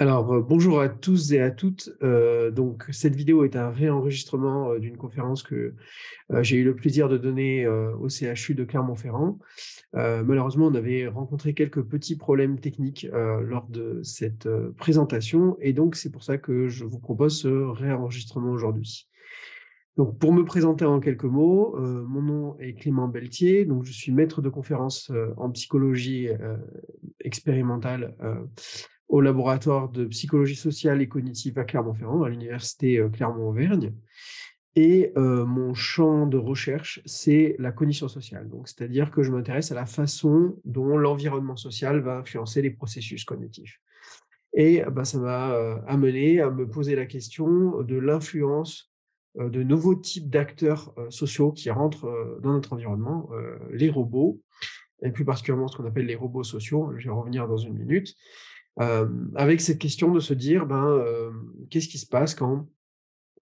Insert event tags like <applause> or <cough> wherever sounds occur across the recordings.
Alors, euh, bonjour à tous et à toutes. Euh, donc, cette vidéo est un réenregistrement euh, d'une conférence que j'ai eu le plaisir de donner au CHU de Clermont-Ferrand. malheureusement, on avait rencontré quelques petits problèmes techniques lors de cette présentation et donc c'est pour ça que je vous propose ce réenregistrement aujourd'hui. Donc, pour me présenter en quelques mots, mon nom est Clément Beltier, donc je suis maître de conférence en psychologie expérimentale au laboratoire de psychologie sociale et cognitive à Clermont-Ferrand, à l'université euh, Clermont-Auvergne. Et euh, mon champ de recherche, c'est la cognition sociale. Donc, c'est-à-dire que je m'intéresse à la façon dont l'environnement social va influencer les processus cognitifs. Et bah, ça m'a euh, amené à me poser la question de l'influence de nouveaux types d'acteurs sociaux qui rentrent dans notre environnement, les robots, et plus particulièrement ce qu'on appelle les robots sociaux. Je vais revenir dans une minute avec cette question de se dire, ben, qu'est-ce qui se passe quand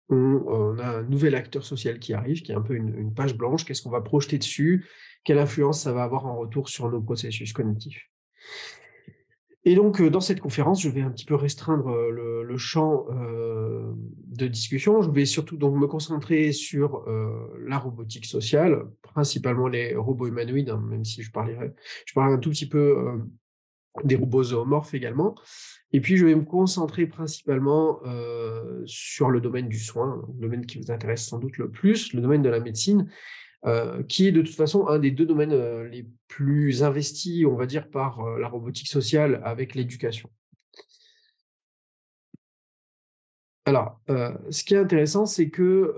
on, a un nouvel acteur social qui arrive, qui est un peu une, page blanche, qu'est-ce qu'on va projeter dessus, quelle influence ça va avoir en retour sur nos processus cognitifs? Et donc, dans cette conférence, je vais un petit peu restreindre le, champ de discussion. Je vais surtout donc me concentrer sur la robotique sociale, principalement les robots humanoïdes, hein, même si je parlerai, je parlerai un tout petit peu des robots zoomorphes également. Et puis, je vais me concentrer principalement euh, sur le domaine du soin, le domaine qui vous intéresse sans doute le plus, le domaine de la médecine, euh, qui est de toute façon un des deux domaines euh, les plus investis, on va dire, par la robotique sociale avec l'éducation. Alors, ce qui est intéressant, c'est que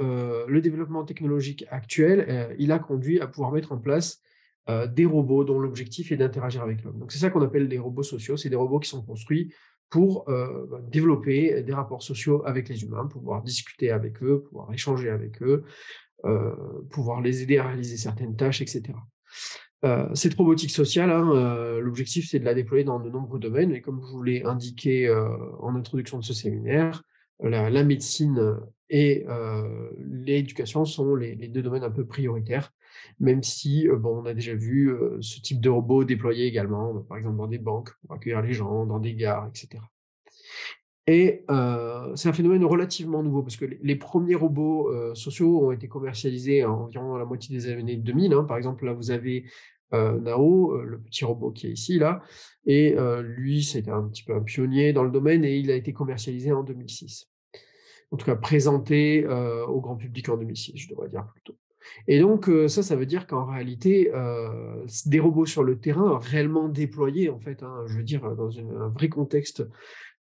le développement technologique actuel, il a conduit à pouvoir mettre en place euh, des robots dont l'objectif est d'interagir avec l'homme. Donc c'est ça qu'on appelle des robots sociaux, c'est des robots qui sont construits pour euh, développer des rapports sociaux avec les humains, pouvoir discuter avec eux, pouvoir échanger avec eux, euh, pouvoir les aider à réaliser certaines tâches, etc. cette robotique sociale, hein, l'objectif c'est de la déployer dans de nombreux domaines, et comme je vous l'ai indiqué en introduction de ce séminaire, la, médecine et l'éducation sont les, deux domaines un peu prioritaires même si bon, on a déjà vu ce type de robot déployé également, par exemple dans des banques pour accueillir les gens, dans des gares, etc. Et c'est un phénomène relativement nouveau parce que les, premiers robots sociaux ont été commercialisés environ la moitié des années 2000. Hein. Par exemple, là, vous avez Nao, le petit robot qui est ici, là, et lui, c'était un petit peu un pionnier dans le domaine et il a été commercialisé en 2006. En tout cas, présenté au grand public en 2006, je devrais dire plutôt. Et donc, ça, ça veut dire qu'en réalité, des robots sur le terrain, réellement déployés, en fait, hein, je veux dire, dans un vrai contexte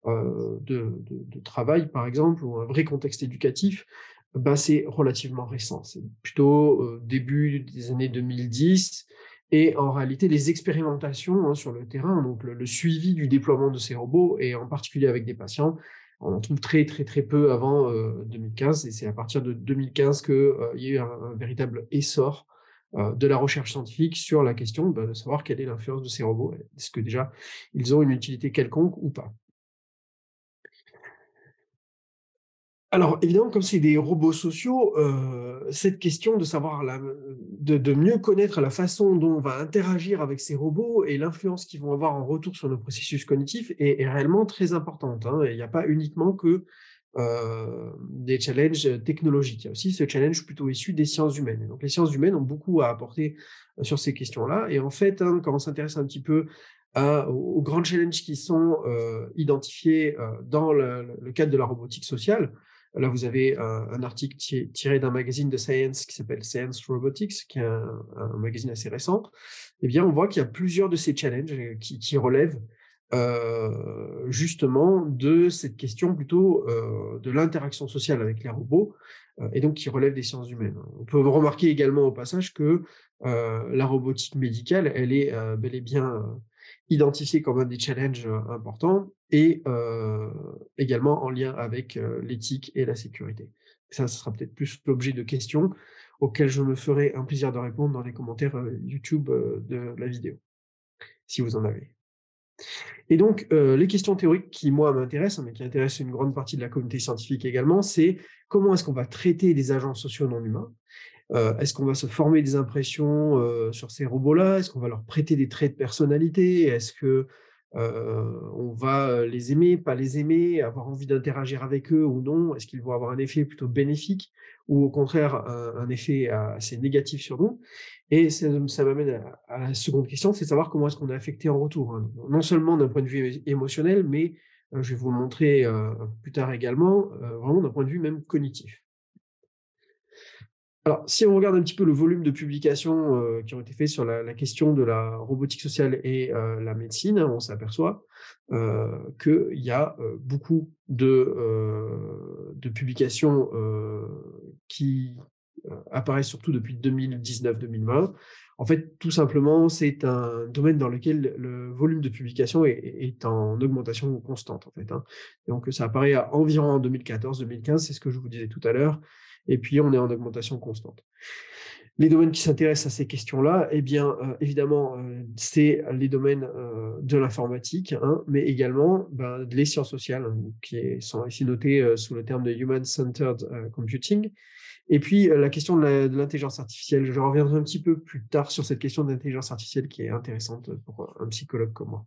de, travail, par exemple, ou un vrai contexte éducatif, bah, c'est relativement récent. C'est plutôt début des années 2010. Et en réalité, les expérimentations hein, sur le terrain, donc le, suivi du déploiement de ces robots, et en particulier avec des patients, on en trouve très très très peu avant 2015 euh, et c'est à partir de 2015 qu'il euh, y a eu un, véritable essor euh, de la recherche scientifique sur la question bah, de savoir quelle est l'influence de ces robots. Est-ce que déjà ils ont une utilité quelconque ou pas? Alors, évidemment, comme c'est des robots sociaux, euh, cette question de savoir, de, mieux connaître la façon dont on va interagir avec ces robots et l'influence qu'ils vont avoir en retour sur nos processus cognitifs est, réellement très importante. Hein. Il n'y a pas uniquement que euh, des challenges technologiques. Il y a aussi ce challenge plutôt issu des sciences humaines. donc, les sciences humaines ont beaucoup à apporter euh, sur ces questions-là. Et en fait, hein, quand on s'intéresse un petit peu aux grands challenges qui sont identifiés dans le, cadre de la robotique sociale, Là, vous avez un, article tiré d'un magazine de science qui s'appelle Science Robotics, qui est un, magazine assez récent. Eh bien, on voit qu'il y a plusieurs de ces challenges euh, qui, relèvent euh, justement de cette question plutôt euh, de l'interaction sociale avec les robots, et donc qui relèvent des sciences humaines. On peut remarquer également au passage que la robotique médicale, elle est bel et bien identifié comme un des challenges importants et également en lien avec l'éthique et la sécurité. Ça, ce sera peut-être plus l'objet de questions auxquelles je me ferai un plaisir de répondre dans les commentaires YouTube de la vidéo, si vous en avez. Et donc, les questions théoriques qui, moi, m'intéressent, hein, mais qui intéressent une grande partie de la communauté scientifique également, c'est comment est-ce qu'on va traiter des agents sociaux non humains euh, est-ce qu'on va se former des impressions euh, sur ces robots-là? Est-ce qu'on va leur prêter des traits de personnalité? Est-ce que on va les aimer, pas les aimer, avoir envie d'interagir avec eux ou non? Est-ce qu'ils vont avoir un effet plutôt bénéfique ou au contraire un, effet assez négatif sur nous? Et ça, m'amène à, la seconde question, c'est savoir comment est-ce qu'on est affecté en retour. Hein. Non seulement d'un point de vue émotionnel, mais je vais vous le montrer plus tard également, vraiment d'un point de vue même cognitif. Alors, si on regarde un petit peu le volume de publications euh, qui ont été faites sur la, question de la robotique sociale et euh, la médecine, on s'aperçoit euh, qu'il y a beaucoup de, de publications qui apparaissent surtout depuis 2019-2020. En fait, tout simplement, c'est un domaine dans lequel le volume de publications est, en augmentation constante. En fait, hein. Donc, ça apparaît à environ en 2014-2015, c'est ce que je vous disais tout à l'heure et puis on est en augmentation constante. Les domaines qui s'intéressent à ces questions-là, eh bien, euh, évidemment, euh, c'est les domaines euh, de l'informatique, hein, mais également ben, les sciences sociales, hein, qui sont ici notées sous le terme de Human-Centered Computing. Et puis, la question de l'intelligence artificielle, je reviendrai un petit peu plus tard sur cette question d'intelligence artificielle qui est intéressante pour un psychologue comme moi.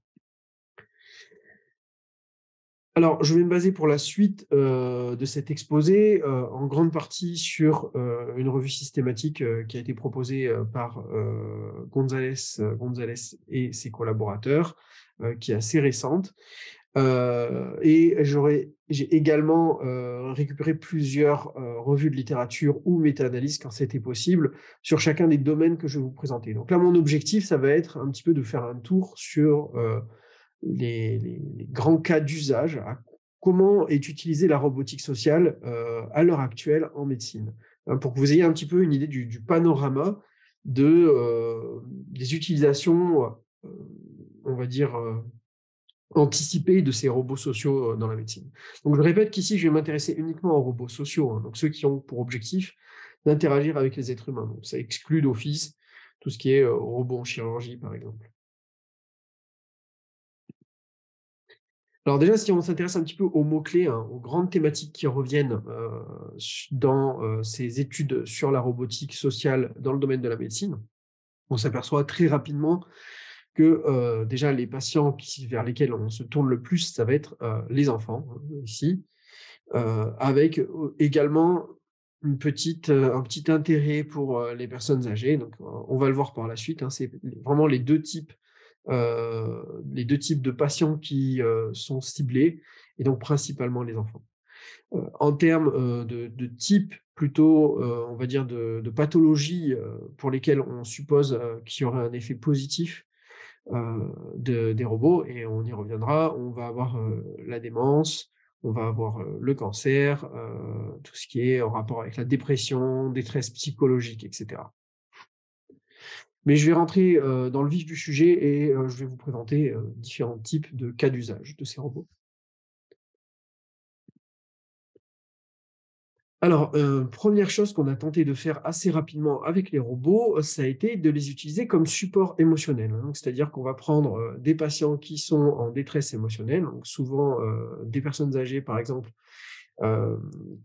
Alors, je vais me baser pour la suite euh, de cet exposé euh, en grande partie sur euh, une revue systématique qui a été proposée par Gonzalez, Gonzalez et ses collaborateurs, qui est assez récente. et j'ai également récupéré plusieurs revues de littérature ou méta-analyses quand c'était possible sur chacun des domaines que je vais vous présenter. Donc là, mon objectif, ça va être un petit peu de faire un tour sur les, grands cas d'usage, comment est utilisée la robotique sociale euh, à l'heure actuelle en médecine, hein, pour que vous ayez un petit peu une idée du, panorama de, euh, des utilisations, euh, on va dire, anticipées de ces robots sociaux dans la médecine. Donc je répète qu'ici, je vais m'intéresser uniquement aux robots sociaux, hein, donc ceux qui ont pour objectif d'interagir avec les êtres humains. Donc ça exclut d'office tout ce qui est robot en chirurgie, par exemple. Alors déjà, si on s'intéresse un petit peu aux mots-clés, hein, aux grandes thématiques qui reviennent euh, dans euh, ces études sur la robotique sociale dans le domaine de la médecine, on s'aperçoit très rapidement que euh, déjà les patients vers lesquels on se tourne le plus, ça va être les enfants, hein, ici, avec également un petit intérêt pour les personnes âgées. Donc, on va le voir par la suite. Hein, c'est vraiment les deux types euh, les deux types de patients qui euh, sont ciblés, et donc principalement les enfants. Euh, en termes de, de, type, plutôt, on va dire, de, de pathologies pour lesquelles on suppose qu'il y aurait un effet positif de, des robots, et on y reviendra, on va avoir la démence, on va avoir le cancer, tout ce qui est en rapport avec la dépression, détresse psychologique, etc. Mais je vais rentrer dans le vif du sujet et je vais vous présenter différents types de cas d'usage de ces robots. Alors, première chose qu'on a tenté de faire assez rapidement avec les robots, ça a été de les utiliser comme support émotionnel. Hein. C'est-à-dire qu'on va prendre des patients qui sont en détresse émotionnelle, donc souvent des personnes âgées par exemple,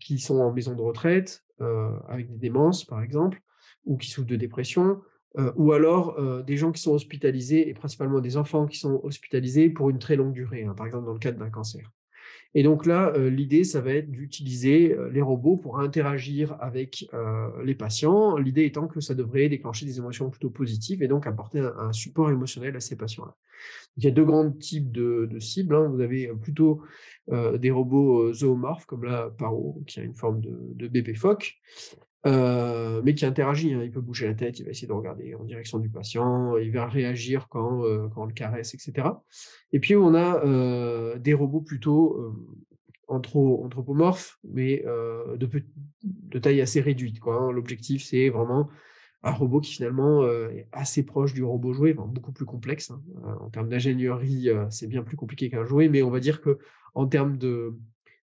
qui sont en maison de retraite, avec des démences par exemple, ou qui souffrent de dépression, euh, ou alors euh, des gens qui sont hospitalisés, et principalement des enfants qui sont hospitalisés pour une très longue durée, hein, par exemple dans le cadre d'un cancer. Et donc là, euh, l'idée, ça va être d'utiliser les robots pour interagir avec les patients, l'idée étant que ça devrait déclencher des émotions plutôt positives et donc apporter un, support émotionnel à ces patients-là. Il y a deux grands types de, cibles. Hein. Vous avez plutôt des robots zoomorphes, comme là, Paro, qui a une forme de, de bébé phoque, euh, mais qui interagit. Hein. Il peut bouger la tête, il va essayer de regarder en direction du patient, il va réagir quand, euh, quand on le caresse, etc. Et puis on a euh, des robots plutôt anthropomorphes, mais de, taille assez réduite. Hein. L'objectif, c'est vraiment un robot qui finalement est assez proche du robot jouet, beaucoup plus complexe. Hein. En termes d'ingénierie, c'est bien plus compliqué qu'un jouet, mais on va dire que en termes de,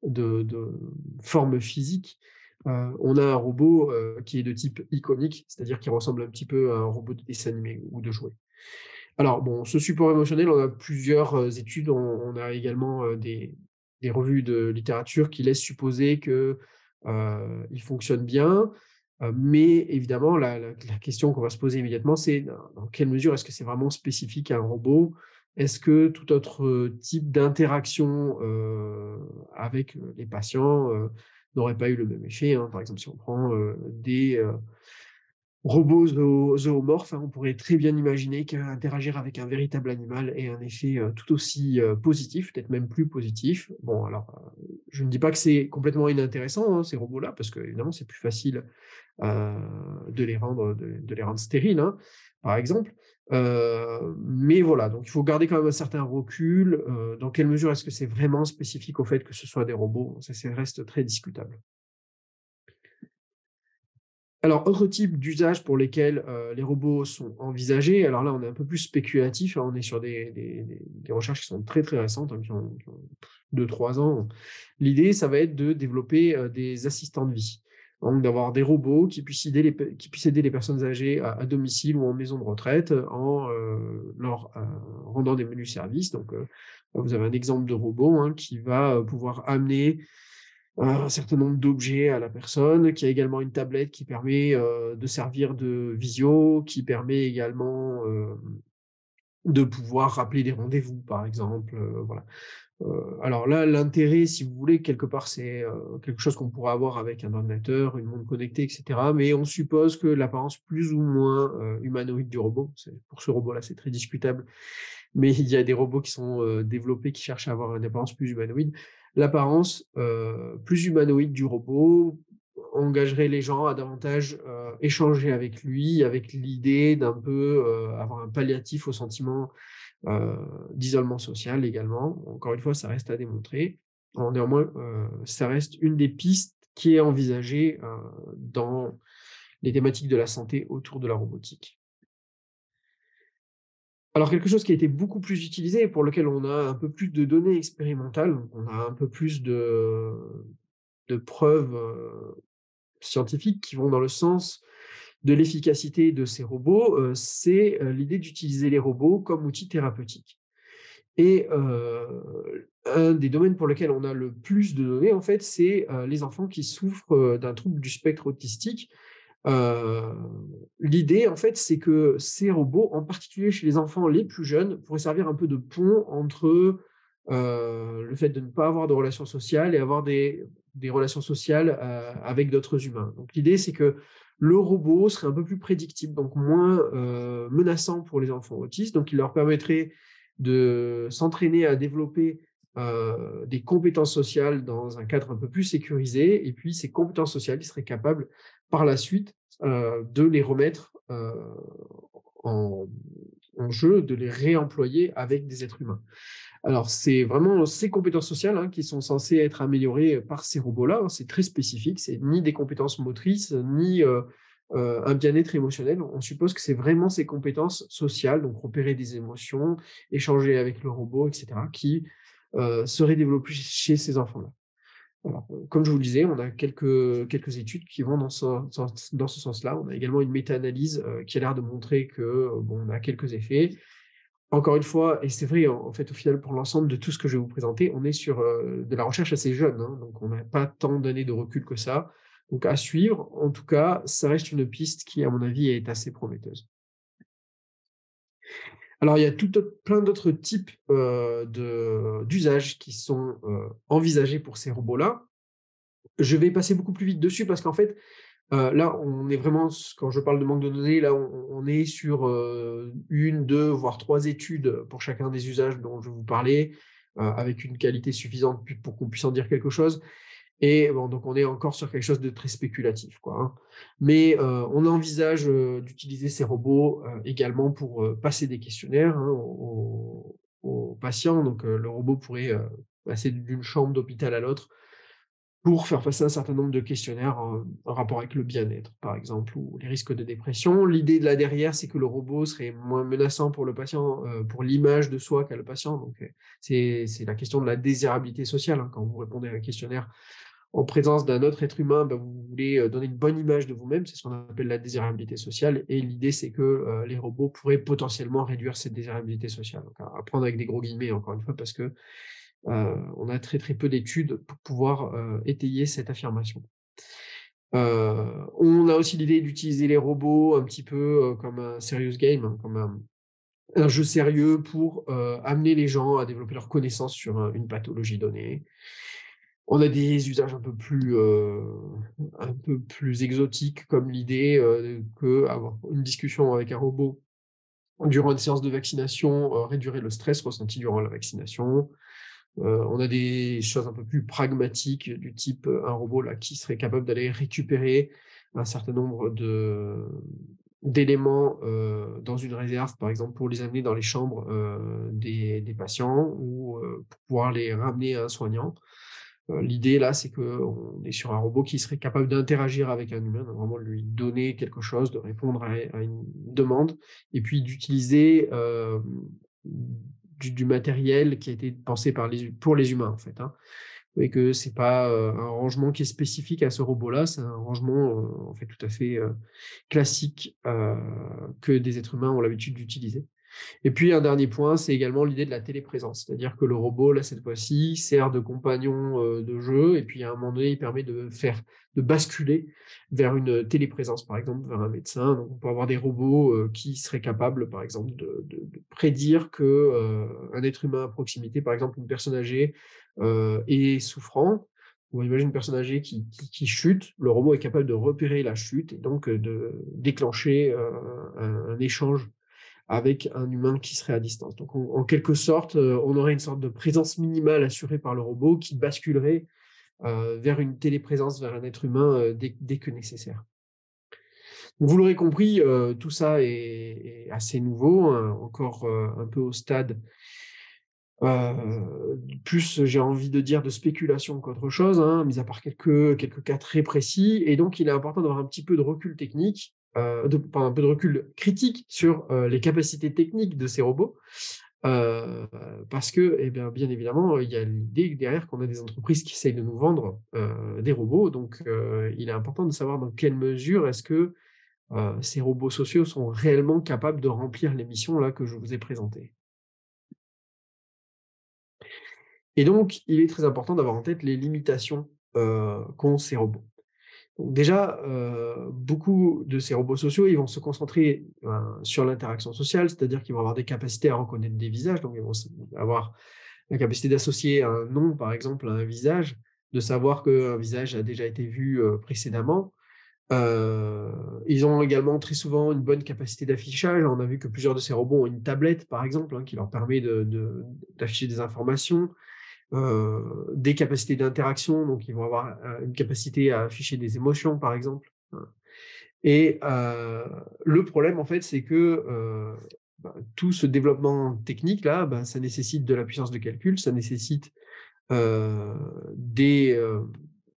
de forme physique, euh, on a un robot euh, qui est de type iconique, c'est-à-dire qui ressemble un petit peu à un robot de dessin animé ou de jouet. Alors, bon, ce support émotionnel, on a plusieurs euh, études, on, a également des, revues de littérature qui laissent supposer qu'il fonctionne bien, mais évidemment, la, question qu'on va se poser immédiatement, c'est dans quelle mesure est-ce que c'est vraiment spécifique à un robot? Est-ce que tout autre type d'interaction avec les patients n'aurait pas eu le même effet hein? Par exemple, si on prend des robots zoomorphes, hein, on pourrait très bien imaginer qu'interagir avec un véritable animal ait un effet tout aussi positif, peut-être même plus positif. Bon, alors, je ne dis pas que c'est complètement inintéressant, hein, ces robots-là, parce que évidemment, c'est plus facile de les rendre, de, les rendre stériles, par exemple. Mais voilà, donc il faut garder quand même un certain recul. dans quelle mesure est-ce que c'est vraiment spécifique au fait que ce soit des robots? Ça, reste très discutable. Alors, autre type d'usage pour lesquels les robots sont envisagés, alors là, on est un peu plus spéculatif, hein, on est sur des, recherches qui sont très très récentes, hein, qui ont 2-3 ans. L'idée, ça va être de développer des assistants de vie. Donc, d'avoir des robots qui puissent aider les, personnes âgées à, domicile ou en maison de retraite en leur rendant des menus services. Donc, vous avez un exemple de robot hein, qui va pouvoir amener un certain nombre d'objets à la personne, qui a également une tablette qui permet de servir de visio, qui permet également de pouvoir rappeler des rendez-vous, par exemple. voilà. Alors là, l'intérêt, si vous voulez, quelque part, c'est quelque chose qu'on pourrait avoir avec un ordinateur, une montre connectée, etc. Mais on suppose que l'apparence plus ou moins humanoïde du robot, pour ce robot-là, c'est très discutable, <laughs> mais il y a des robots qui sont développés qui cherchent à avoir une apparence plus humanoïde l'apparence plus humanoïde du robot engagerait les gens à davantage échanger avec lui, avec l'idée d'un peu avoir un palliatif au sentiment d'isolement social également. Encore une fois, ça reste à démontrer. néanmoins, ça reste une des pistes qui est envisagée dans les thématiques de la santé autour de la robotique. Alors quelque chose qui a été beaucoup plus utilisé, pour lequel on a un peu plus de données expérimentales, on a un peu plus de, preuves scientifiques qui vont dans le sens de l'efficacité de ces robots, c'est l'idée d'utiliser les robots comme outils thérapeutiques. Et un des domaines pour lesquels on a le plus de données, en fait, c'est les enfants qui souffrent d'un trouble du spectre autistique, l'idée, en fait, c'est que ces robots, en particulier chez les enfants les plus jeunes, pourraient servir un peu de pont entre le fait de ne pas avoir de relations sociales et avoir des, relations sociales avec d'autres humains. Donc l'idée, c'est que le robot serait un peu plus prédictible, donc moins menaçant pour les enfants autistes, donc il leur permettrait de s'entraîner à développer des compétences sociales dans un cadre un peu plus sécurisé, et puis ces compétences sociales, ils seraient capables par la suite de les remettre en, jeu, de les réemployer avec des êtres humains. Alors, c'est vraiment ces compétences sociales hein, qui sont censées être améliorées par ces robots-là. Hein, c'est très spécifique. C'est ni des compétences motrices, ni un bien-être émotionnel. On suppose que c'est vraiment ces compétences sociales, donc repérer des émotions, échanger avec le robot, etc., qui seraient développées chez ces enfants-là comme je vous le disais, on a quelques, quelques études qui vont dans ce, dans ce sens-là. On a également une méta-analyse qui a l'air de montrer que bon, on a quelques effets. Encore une fois, et c'est vrai, en, fait, au final, pour l'ensemble de tout ce que je vais vous présenter, on est sur de la recherche assez jeune, hein, donc on n'a pas tant d'années de recul que ça. Donc à suivre, en tout cas, ça reste une piste qui, à mon avis, est assez prometteuse. Alors, il y a plein d'autres types d'usages qui sont envisagés pour ces robots-là. Je vais passer beaucoup plus vite dessus parce qu'en fait, là, on est vraiment, quand je parle de manque de données, là, on, est sur une, deux, voire trois études pour chacun des usages dont je vous parlais, avec une qualité suffisante pour qu'on puisse en dire quelque chose. Et donc on est encore sur quelque chose de très spéculatif. Hein. Mais on envisage d'utiliser ces robots également pour passer des questionnaires hein, aux, patients. Donc le robot pourrait passer d'une chambre d'hôpital à l'autre pour faire passer un certain nombre de questionnaires en, rapport avec le bien-être, par exemple, ou les risques de dépression. L'idée de là derrière, c'est que le robot serait moins menaçant pour le patient, pour l'image de soi qu'a le patient. Donc c'est la question de la désirabilité sociale. Hein, quand vous répondez à un questionnaire en présence d'un autre être humain, bah, vous voulez donner une bonne image de vous-même, c'est ce qu'on appelle la désirabilité sociale, et l'idée c'est que les robots pourraient potentiellement réduire cette désirabilité sociale. À prendre avec des gros guillemets, encore une fois, parce que on a très très peu d'études pour pouvoir étayer cette affirmation. on a aussi l'idée d'utiliser les robots un petit peu comme un serious game, hein, comme un, jeu sérieux pour amener les gens à développer leur connaissance sur une pathologie donnée. On a des usages un peu plus, un peu plus exotiques, comme l'idée qu'avoir une discussion avec un robot durant une séance de vaccination réduirait le stress ressenti durant la vaccination. On a des choses un peu plus pragmatiques du type un robot là, qui serait capable d'aller récupérer un certain nombre de, d'éléments dans une réserve, par exemple, pour les amener dans les chambres des, patients ou pour pouvoir les ramener à un soignant. L'idée là, c'est qu'on est sur un robot qui serait capable d'interagir avec un humain, de vraiment lui donner quelque chose, de répondre à, une demande, et puis d'utiliser du, matériel qui a été pensé par les, pour les humains en fait. Hein et que c'est pas un rangement qui est spécifique à ce robot-là, c'est un rangement en fait tout à fait classique que des êtres humains ont l'habitude d'utiliser. Et puis un dernier point, c'est également l'idée de la téléprésence, c'est-à-dire que le robot, là cette fois-ci, sert de compagnon de jeu, et puis à un moment donné, il permet de faire, de basculer vers une téléprésence, par exemple, vers un médecin. Donc on peut avoir des robots qui seraient capables, par exemple, de, prédire que un être humain à proximité, par exemple une personne âgée, est souffrant. On imagine une personne âgée qui, chute, le robot est capable de repérer la chute et donc de déclencher un échange avec un humain qui serait à distance. Donc, en, quelque sorte, euh, on aurait une sorte de présence minimale assurée par le robot qui basculerait euh, vers une téléprésence, vers un être humain euh, dès, que nécessaire. vous l'aurez compris, tout ça est, assez nouveau, hein, encore un peu au stade plus, j'ai envie de dire, de spéculation qu'autre chose, hein, mis à part quelques, quelques cas très précis. Et donc, il est important d'avoir un petit peu de recul technique euh, de, un peu de recul critique sur euh, les capacités techniques de ces robots. Euh, parce que, eh bien, bien évidemment, il y a l'idée derrière qu'on a des entreprises qui essayent de nous vendre des robots. Donc, il est important de savoir dans quelle mesure est-ce que ces robots sociaux sont réellement capables de remplir les missions là que je vous ai présentées. Et donc, il est très important d'avoir en tête les limitations qu'ont ces robots déjà, euh, beaucoup de ces robots sociaux, vont se concentrer ben, sur l'interaction sociale, c'est-à-dire qu'ils vont avoir des capacités à reconnaître des visages, donc ils vont avoir la capacité d'associer un nom, par exemple, à un visage, de savoir qu'un visage a déjà été vu euh, précédemment. Euh, ils ont également très souvent une bonne capacité d'affichage. On a vu que plusieurs de ces robots ont une tablette, par exemple, hein, qui leur permet d'afficher de, des informations. Euh, des capacités d'interaction, donc ils vont avoir euh, une capacité à afficher des émotions, par exemple. Hein. Et euh, le problème, en fait, c'est que bah, tout ce développement technique là, bah, ça nécessite de la puissance de calcul, ça nécessite des,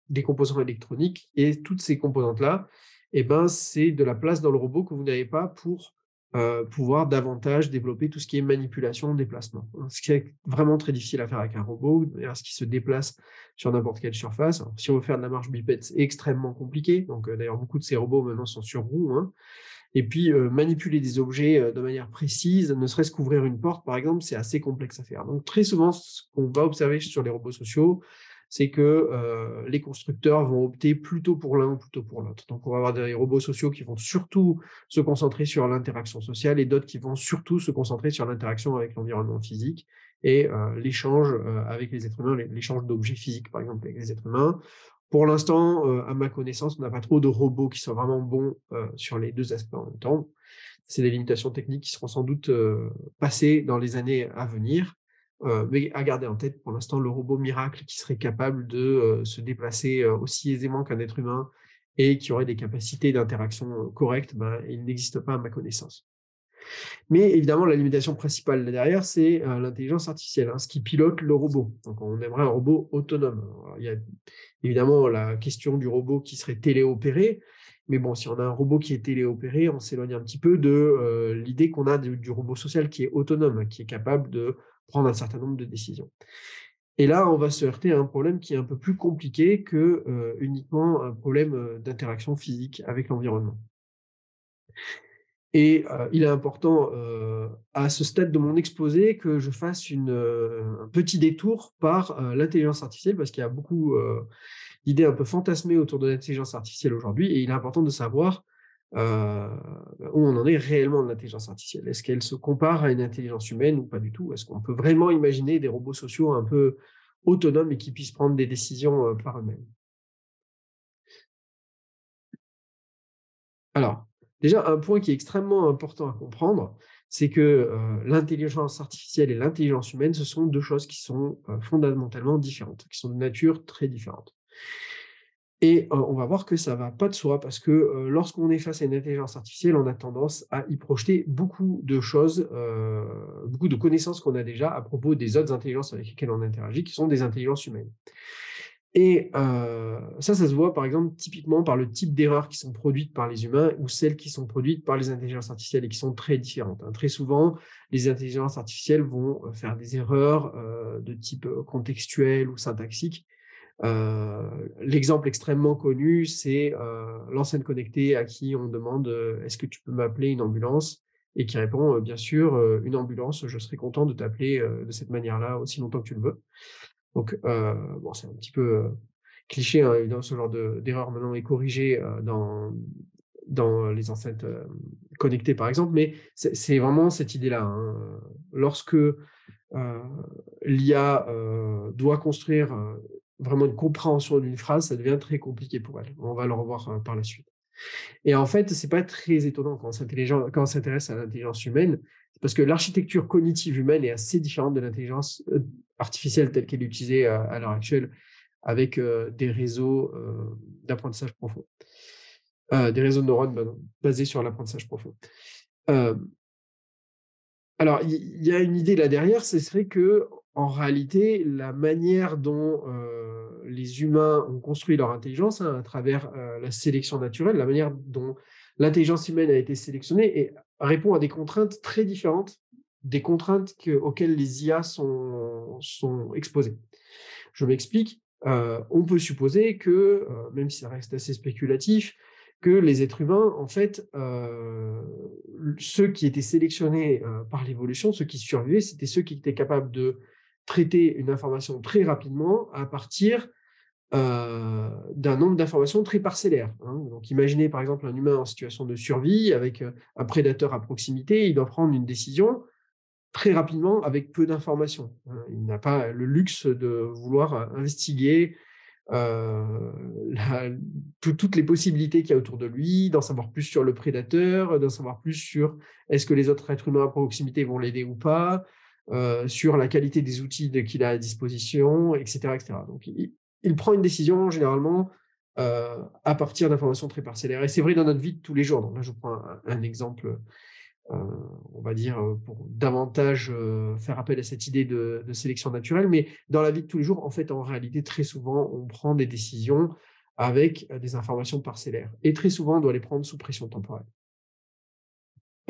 des composants électroniques, et toutes ces composantes là, eh ben, c'est de la place dans le robot que vous n'avez pas pour euh, pouvoir davantage développer tout ce qui est manipulation, déplacement. Hein, ce qui est vraiment très difficile à faire avec un robot, ce qui se déplace sur n'importe quelle surface. si on veut faire de la marche bipède, c'est extrêmement compliqué. Donc, euh, d'ailleurs, beaucoup de ces robots maintenant sont sur roues. Hein. Et puis, euh, manipuler des objets de manière précise, ne serait-ce qu'ouvrir une porte, par exemple, c'est assez complexe à faire. Donc, très souvent, ce qu'on va observer sur les robots sociaux, c'est que les constructeurs vont opter plutôt pour l'un ou plutôt pour l'autre. Donc, on va avoir des robots sociaux qui vont surtout se concentrer sur l'interaction sociale et d'autres qui vont surtout se concentrer sur l'interaction avec l'environnement physique et l'échange avec les êtres humains, l'échange d'objets physiques, par exemple, avec les êtres humains. Pour l'instant, à ma connaissance, on n'a pas trop de robots qui sont vraiment bons sur les deux aspects en même temps. C'est des limitations techniques qui seront sans doute passées dans les années à venir. Euh, mais à garder en tête pour l'instant le robot miracle qui serait capable de euh, se déplacer euh, aussi aisément qu'un être humain et qui aurait des capacités d'interaction correctes, ben, il n'existe pas à ma connaissance. Mais évidemment, la limitation principale derrière, c'est l'intelligence artificielle, hein, ce qui pilote le robot. Donc, on aimerait un robot autonome. il y a évidemment la question du robot qui serait téléopéré, mais bon, si on a un robot qui est téléopéré, on s'éloigne un petit peu de l'idée qu'on a du, robot social qui est autonome, qui est capable de prendre un certain nombre de décisions. Et là, on va se heurter à un problème qui est un peu plus compliqué que euh, uniquement un problème euh, d'interaction physique avec l'environnement. Et euh, il est important à ce stade de mon exposé que je fasse une, un petit détour par l'intelligence artificielle parce qu'il y a beaucoup d'idées un peu fantasmées autour de l'intelligence artificielle aujourd'hui et il est important de savoir euh, où on en est réellement de l'intelligence artificielle. Est-ce qu'elle se compare à une intelligence humaine ou pas du tout? Est-ce qu'on peut vraiment imaginer des robots sociaux un peu autonomes et qui puissent prendre des décisions euh, par eux-mêmes? Alors, déjà, un point qui est extrêmement important à comprendre, c'est que euh, l'intelligence artificielle et l'intelligence humaine, ce sont deux choses qui sont fondamentalement différentes, qui sont de nature très différente. Et on va voir que ça va pas de soi parce que lorsqu'on est face à une intelligence artificielle, on a tendance à y projeter beaucoup de choses, beaucoup de connaissances qu'on a déjà à propos des autres intelligences avec lesquelles on interagit, qui sont des intelligences humaines. Et ça, ça se voit par exemple typiquement par le type d'erreurs qui sont produites par les humains ou celles qui sont produites par les intelligences artificielles et qui sont très différentes. Hein. Très souvent, les intelligences artificielles vont faire des erreurs de type contextuel ou syntaxique euh, l'exemple extrêmement connu, c'est euh, l'enseigne connectée à qui on demande euh, est-ce que tu peux m'appeler une ambulance? Et qui répond bien sûr une ambulance, je serais content de t'appeler de cette manière-là aussi longtemps que tu le veux. Donc bon, c'est un petit peu cliché, hein, ce genre d'erreur maintenant est corrigé dans dans les enceintes connectées par exemple, mais c'est vraiment cette idée-là. Hein. Lorsque l'IA doit construire vraiment une compréhension d'une phrase, ça devient très compliqué pour elle. On va le revoir euh, par la suite. Et en fait, c'est pas très étonnant quand on s'intéresse à l'intelligence humaine, parce que l'architecture cognitive humaine est assez différente de l'intelligence euh, artificielle telle qu'elle est utilisée euh, à, l'heure actuelle, avec des réseaux d'apprentissage profond, des réseaux de neurones basés sur l'apprentissage profond. alors, il y, a une idée là derrière, ce serait que en réalité, la manière dont les humains ont construit leur intelligence hein, à travers la sélection naturelle, la manière dont l'intelligence humaine a été sélectionnée répond à des contraintes très différentes des contraintes auxquelles les IA sont, sont exposées. Je m'explique. on peut supposer que, même si ça reste assez spéculatif, que les êtres humains, en fait, ceux qui étaient sélectionnés par l'évolution, ceux qui survivaient, c'était ceux qui étaient capables de traiter une information très rapidement à partir euh, d'un nombre d'informations très parcellaires. Hein. Donc imaginez par exemple un humain en situation de survie avec euh, un prédateur à proximité, il doit prendre une décision très rapidement avec peu d'informations. Hein. Il n'a pas le luxe de vouloir euh, <laughs> investiguer toutes les possibilités qu'il y a autour de lui, d'en savoir plus sur le prédateur, d'en savoir plus sur est-ce que les autres êtres humains à proximité vont l'aider ou pas, euh, sur la qualité des outils qu'il a à disposition, etc. etc. Donc, il, prend une décision généralement euh, à partir d'informations très parcellaires. Et c'est vrai dans notre vie de tous les jours. Donc là, je prends un, exemple, euh, on va dire, pour davantage faire appel à cette idée de, de, sélection naturelle. Mais dans la vie de tous les jours, en fait, en réalité, très souvent, on prend des décisions avec des informations parcellaires. Et très souvent, on doit les prendre sous pression temporelle.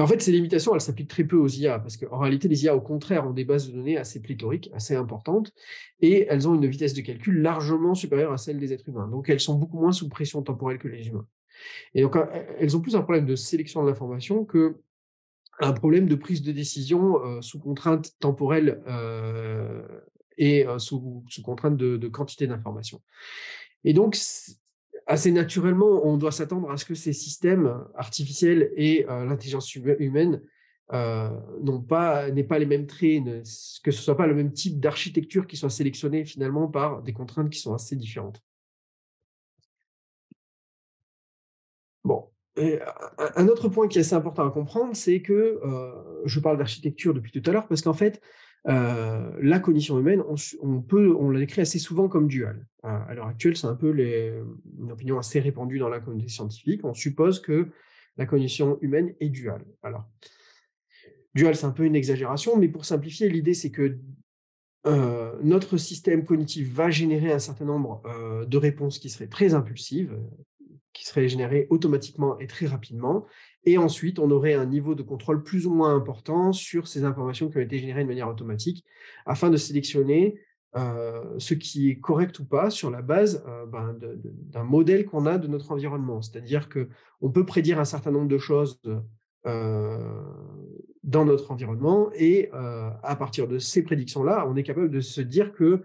En fait, ces limitations, elles s'appliquent très peu aux IA, parce qu'en réalité, les IA, au contraire, ont des bases de données assez pléthoriques, assez importantes, et elles ont une vitesse de calcul largement supérieure à celle des êtres humains. Donc, elles sont beaucoup moins sous pression temporelle que les humains. Et donc, elles ont plus un problème de sélection de l'information que un problème de prise de décision euh, sous contrainte temporelle euh, et euh, sous, contrainte de, de quantité d'information. Et donc, assez naturellement, on doit s'attendre à ce que ces systèmes artificiels et euh, l'intelligence humaine euh, n'ont pas, n'aient pas les mêmes traits, que ce soit pas le même type d'architecture qui soit sélectionné finalement par des contraintes qui sont assez différentes. Bon, un autre point qui est assez important à comprendre, c'est que euh, je parle d'architecture depuis tout à l'heure parce qu'en fait, euh, la cognition humaine, on, peut, on la décrit assez souvent comme duale. À, l'heure actuelle, c'est un peu une opinion assez répandue dans la communauté scientifique. On suppose que la cognition humaine est duale. Alors, duale, c'est un peu une exagération, mais pour simplifier, l'idée, c'est que euh, notre système cognitif va générer un certain nombre euh, de réponses qui seraient très impulsives, qui seraient générées automatiquement et très rapidement, et ensuite, on aurait un niveau de contrôle plus ou moins important sur ces informations qui ont été générées de manière automatique, afin de sélectionner euh, ce qui est correct ou pas sur la base euh, ben, d'un modèle qu'on a de notre environnement. C'est-à-dire qu'on peut prédire un certain nombre de choses euh, dans notre environnement et à partir de ces prédictions-là, on est capable de se dire que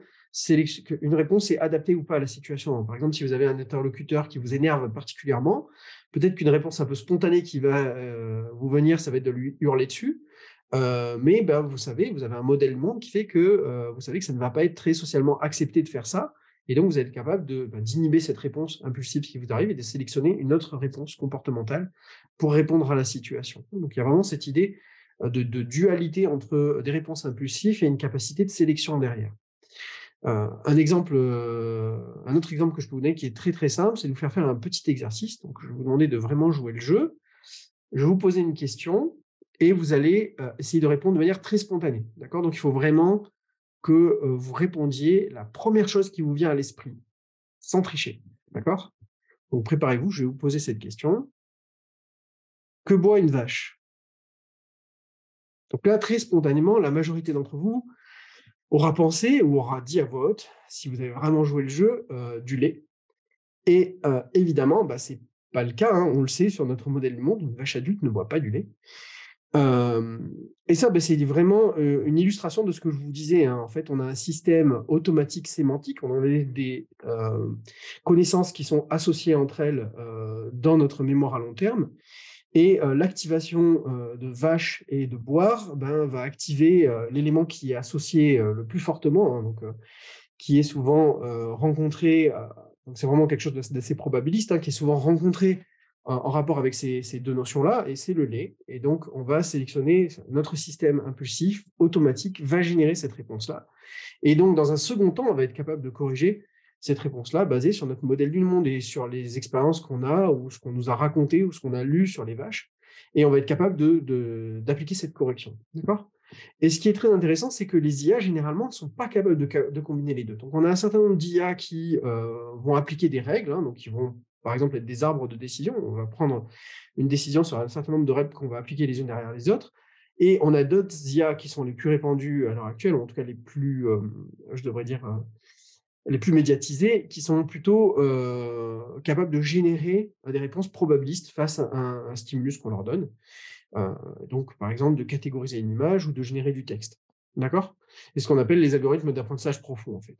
une réponse est adaptée ou pas à la situation. Par exemple, si vous avez un interlocuteur qui vous énerve particulièrement, Peut-être qu'une réponse un peu spontanée qui va vous venir, ça va être de lui hurler dessus. mais ben, vous savez, vous avez un modèle monde qui fait que vous savez que ça ne va pas être très socialement accepté de faire ça. Et donc, vous êtes capable de, ben, d'inhiber cette réponse impulsive qui vous arrive et de sélectionner une autre réponse comportementale pour répondre à la situation. Donc, il y a vraiment cette idée de, dualité entre des réponses impulsives et une capacité de sélection derrière. Un exemple, un autre exemple que je peux vous donner qui est très très simple, c'est de vous faire faire un petit exercice. Donc, je vais vous demander de vraiment jouer le jeu. Je vais vous poser une question et vous allez essayer de répondre de manière très spontanée. D'accord? Donc, il faut vraiment que vous répondiez la première chose qui vous vient à l'esprit, sans tricher. D'accord? Donc préparez-vous, je vais vous poser cette question. Que boit une vache? Donc là, très spontanément, la majorité d'entre vous aura pensé ou aura dit à voix haute, si vous avez vraiment joué le jeu, du lait. Et évidemment, bah, ce n'est pas le cas, hein, on le sait sur notre modèle du monde, une vache adulte ne boit pas du lait et ça, bah, c'est vraiment une illustration de ce que je vous disais. Hein. En fait, on a un système automatique sémantique, on a des connaissances qui sont associées entre elles dans notre mémoire à long terme. Et l'activation de vache et de boire ben, va activer l'élément qui est associé le plus fortement, hein, donc, qui est souvent rencontré, c'est vraiment quelque chose d'assez probabiliste, hein, qui est souvent rencontré en, rapport avec ces, deux notions-là, et c'est le lait. Et donc, on va sélectionner notre système impulsif automatique, va générer cette réponse-là. Et donc, dans un second temps, on va être capable de corriger cette réponse-là basée sur notre modèle du monde et sur les expériences qu'on a, ou ce qu'on nous a raconté, ou ce qu'on a lu sur les vaches. Et on va être capable d'appliquer de, cette correction. D'accord? Et ce qui est très intéressant, c'est que les IA, généralement, ne sont pas capables de, combiner les deux. Donc, on a un certain nombre d'IA qui euh, vont appliquer des règles, hein, donc qui vont par exemple, être des arbres de décision. On va prendre une décision sur un certain nombre de règles qu'on va appliquer les unes derrière les autres. Et on a d'autres IA qui sont les plus répandues à l'heure actuelle, ou en tout cas les plus, euh, je devrais dire, euh, les plus médiatisées, qui sont plutôt euh, capables de générer des réponses probabilistes face à un, stimulus qu'on leur donne. donc, par exemple, de catégoriser une image ou de générer du texte. D'accord? C'est ce qu'on appelle les algorithmes d'apprentissage profond, en fait.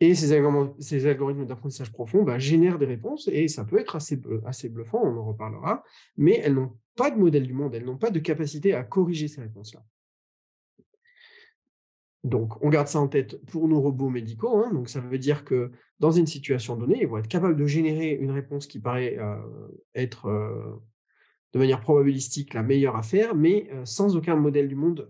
Et ces, algorithmes d'apprentissage profond bah, génèrent des réponses et ça peut être assez bluffant, on en reparlera, mais elles n'ont pas de modèle du monde, elles n'ont pas de capacité à corriger ces réponses-là. Donc, on garde ça en tête pour nos robots médicaux. Hein. donc, ça veut dire que dans une situation donnée, ils vont être capables de générer une réponse qui paraît euh, être euh, de manière probabilistique la meilleure à faire, mais sans aucun modèle du monde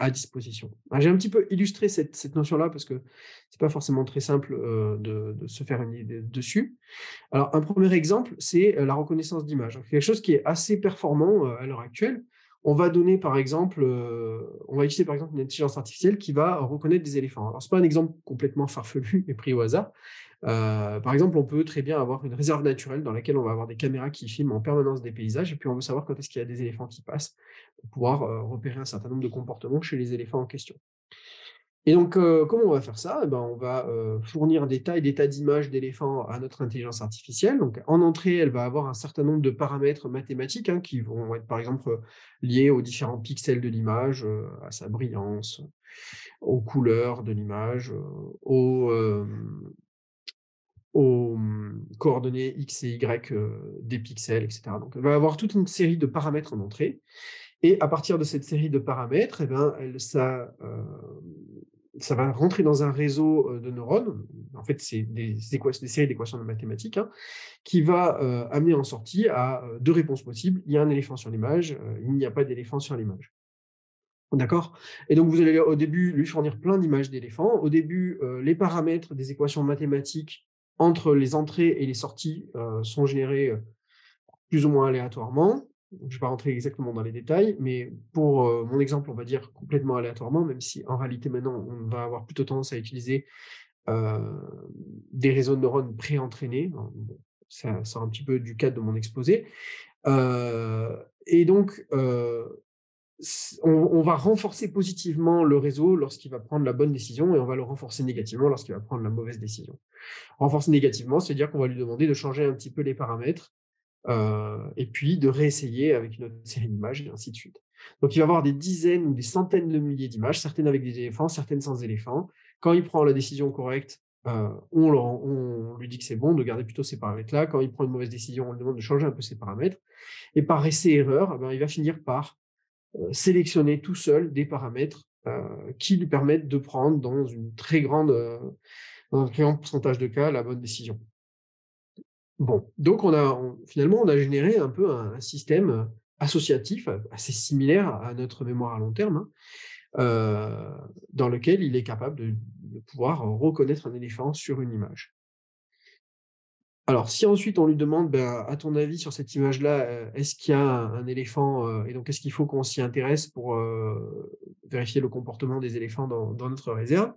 à disposition. J'ai un petit peu illustré cette, notion-là parce que c'est pas forcément très simple de, se faire une idée dessus. Alors, un premier exemple, c'est la reconnaissance d'image. Quelque chose qui est assez performant à l'heure actuelle. On va donner, par exemple, va utiliser par exemple une intelligence artificielle qui va reconnaître des éléphants. Alors, c'est pas un exemple complètement farfelu et pris au hasard, euh, par exemple, on peut très bien avoir une réserve naturelle dans laquelle on va avoir des caméras qui filment en permanence des paysages, et puis on veut savoir quand est-ce qu'il y a des éléphants qui passent, pour pouvoir euh, repérer un certain nombre de comportements chez les éléphants en question. Et donc, euh, comment on va faire ça? Eh ben, On va fournir des tas et des tas d'images d'éléphants à notre intelligence artificielle. Donc, en entrée, elle va avoir un certain nombre de paramètres mathématiques hein, qui vont être, par exemple, liés aux différents pixels de l'image, à sa brillance, aux couleurs de l'image, aux, aux mmh, coordonnées X et Y des pixels, etc. Donc, elle va avoir toute une série de paramètres en entrée. Et à partir de cette série de paramètres, eh ben, elle, ça, ça va rentrer dans un réseau de neurones. En fait, c'est des, séries d'équations de mathématiques hein, qui va amener en sortie à deux réponses possibles. Il y a un éléphant sur l'image, il n'y a pas d'éléphant sur l'image. D'accord? Et donc, vous allez au début lui fournir plein d'images d'éléphants. Au début, les paramètres des équations mathématiques entre les entrées et les sorties sont générées plus ou moins aléatoirement. Je ne vais pas rentrer exactement dans les détails, mais pour mon exemple, on va dire complètement aléatoirement, même si en réalité maintenant, on va avoir plutôt tendance à utiliser des réseaux de neurones pré-entraînés. ça sort un petit peu du cadre de mon exposé. et donc, on, va renforcer positivement le réseau lorsqu'il va prendre la bonne décision et on va le renforcer négativement lorsqu'il va prendre la mauvaise décision. Renforcer négativement, c'est-à-dire qu'on va lui demander de changer un petit peu les paramètres euh, et puis de réessayer avec une autre série d'images et ainsi de suite. Donc il va avoir des dizaines ou des centaines de milliers d'images, certaines avec des éléphants, certaines sans éléphants. Quand il prend la décision correcte, on, on, lui dit que c'est bon de garder plutôt ces paramètres-là. Quand il prend une mauvaise décision, on lui demande de changer un peu ses paramètres. Et par essai-erreur, eh ben, il va finir par sélectionner tout seul des paramètres qui lui permettent de prendre dans une très grande, dans un très grand pourcentage de cas la bonne décision. Bon, donc finalement on a généré un peu un, système associatif assez similaire à notre mémoire à long terme, hein, dans lequel il est capable de, pouvoir reconnaître un éléphant sur une image. Alors, si ensuite on lui demande, ben, à ton avis sur cette image-là, est-ce qu'il y a un, éléphant et donc est-ce qu'il faut qu'on s'y intéresse pour vérifier le comportement des éléphants dans notre réserve?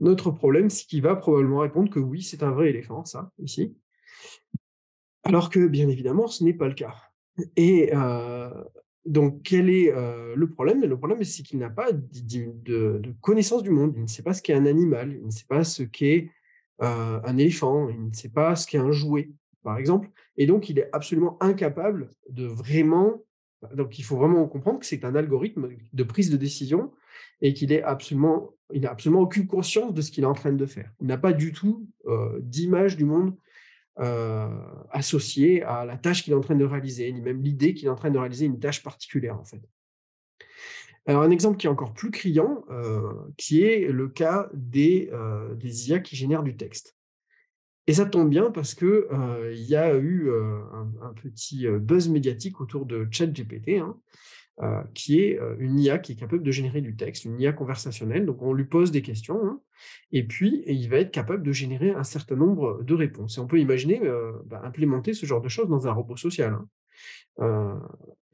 Notre problème, c'est qu'il va probablement répondre que oui, c'est un vrai éléphant, ça, ici. Alors que, bien évidemment, ce n'est pas le cas. Et donc, quel est le problème? Le problème, c'est qu'il n'a pas de, connaissance du monde. Il ne sait pas ce qu'est un animal, il ne sait pas ce qu'est un éléphant, il ne sait pas ce qu'est un jouet, par exemple. Et donc, il est absolument incapable de vraiment. Donc, il faut vraiment comprendre que c'est un algorithme de prise de décision et qu'il est absolument, il n'a absolument aucune conscience de ce qu'il est en train de faire. Il n'a pas du tout d'image du monde associé à la tâche qu'il est en train de réaliser, ni même l'idée qu'il est en train de réaliser une tâche particulière en fait. Alors un exemple qui est encore plus criant, euh, qui est le cas des, euh, IA qui génèrent du texte. Et ça tombe bien parce que il y a eu un, petit buzz médiatique autour de ChatGPT, hein, euh, qui est euh, une IA qui est capable de générer du texte, une IA conversationnelle. Donc on lui pose des questions, hein, et puis il va être capable de générer un certain nombre de réponses. Et on peut imaginer euh, bah, implémenter ce genre de choses dans un robot social. Hein.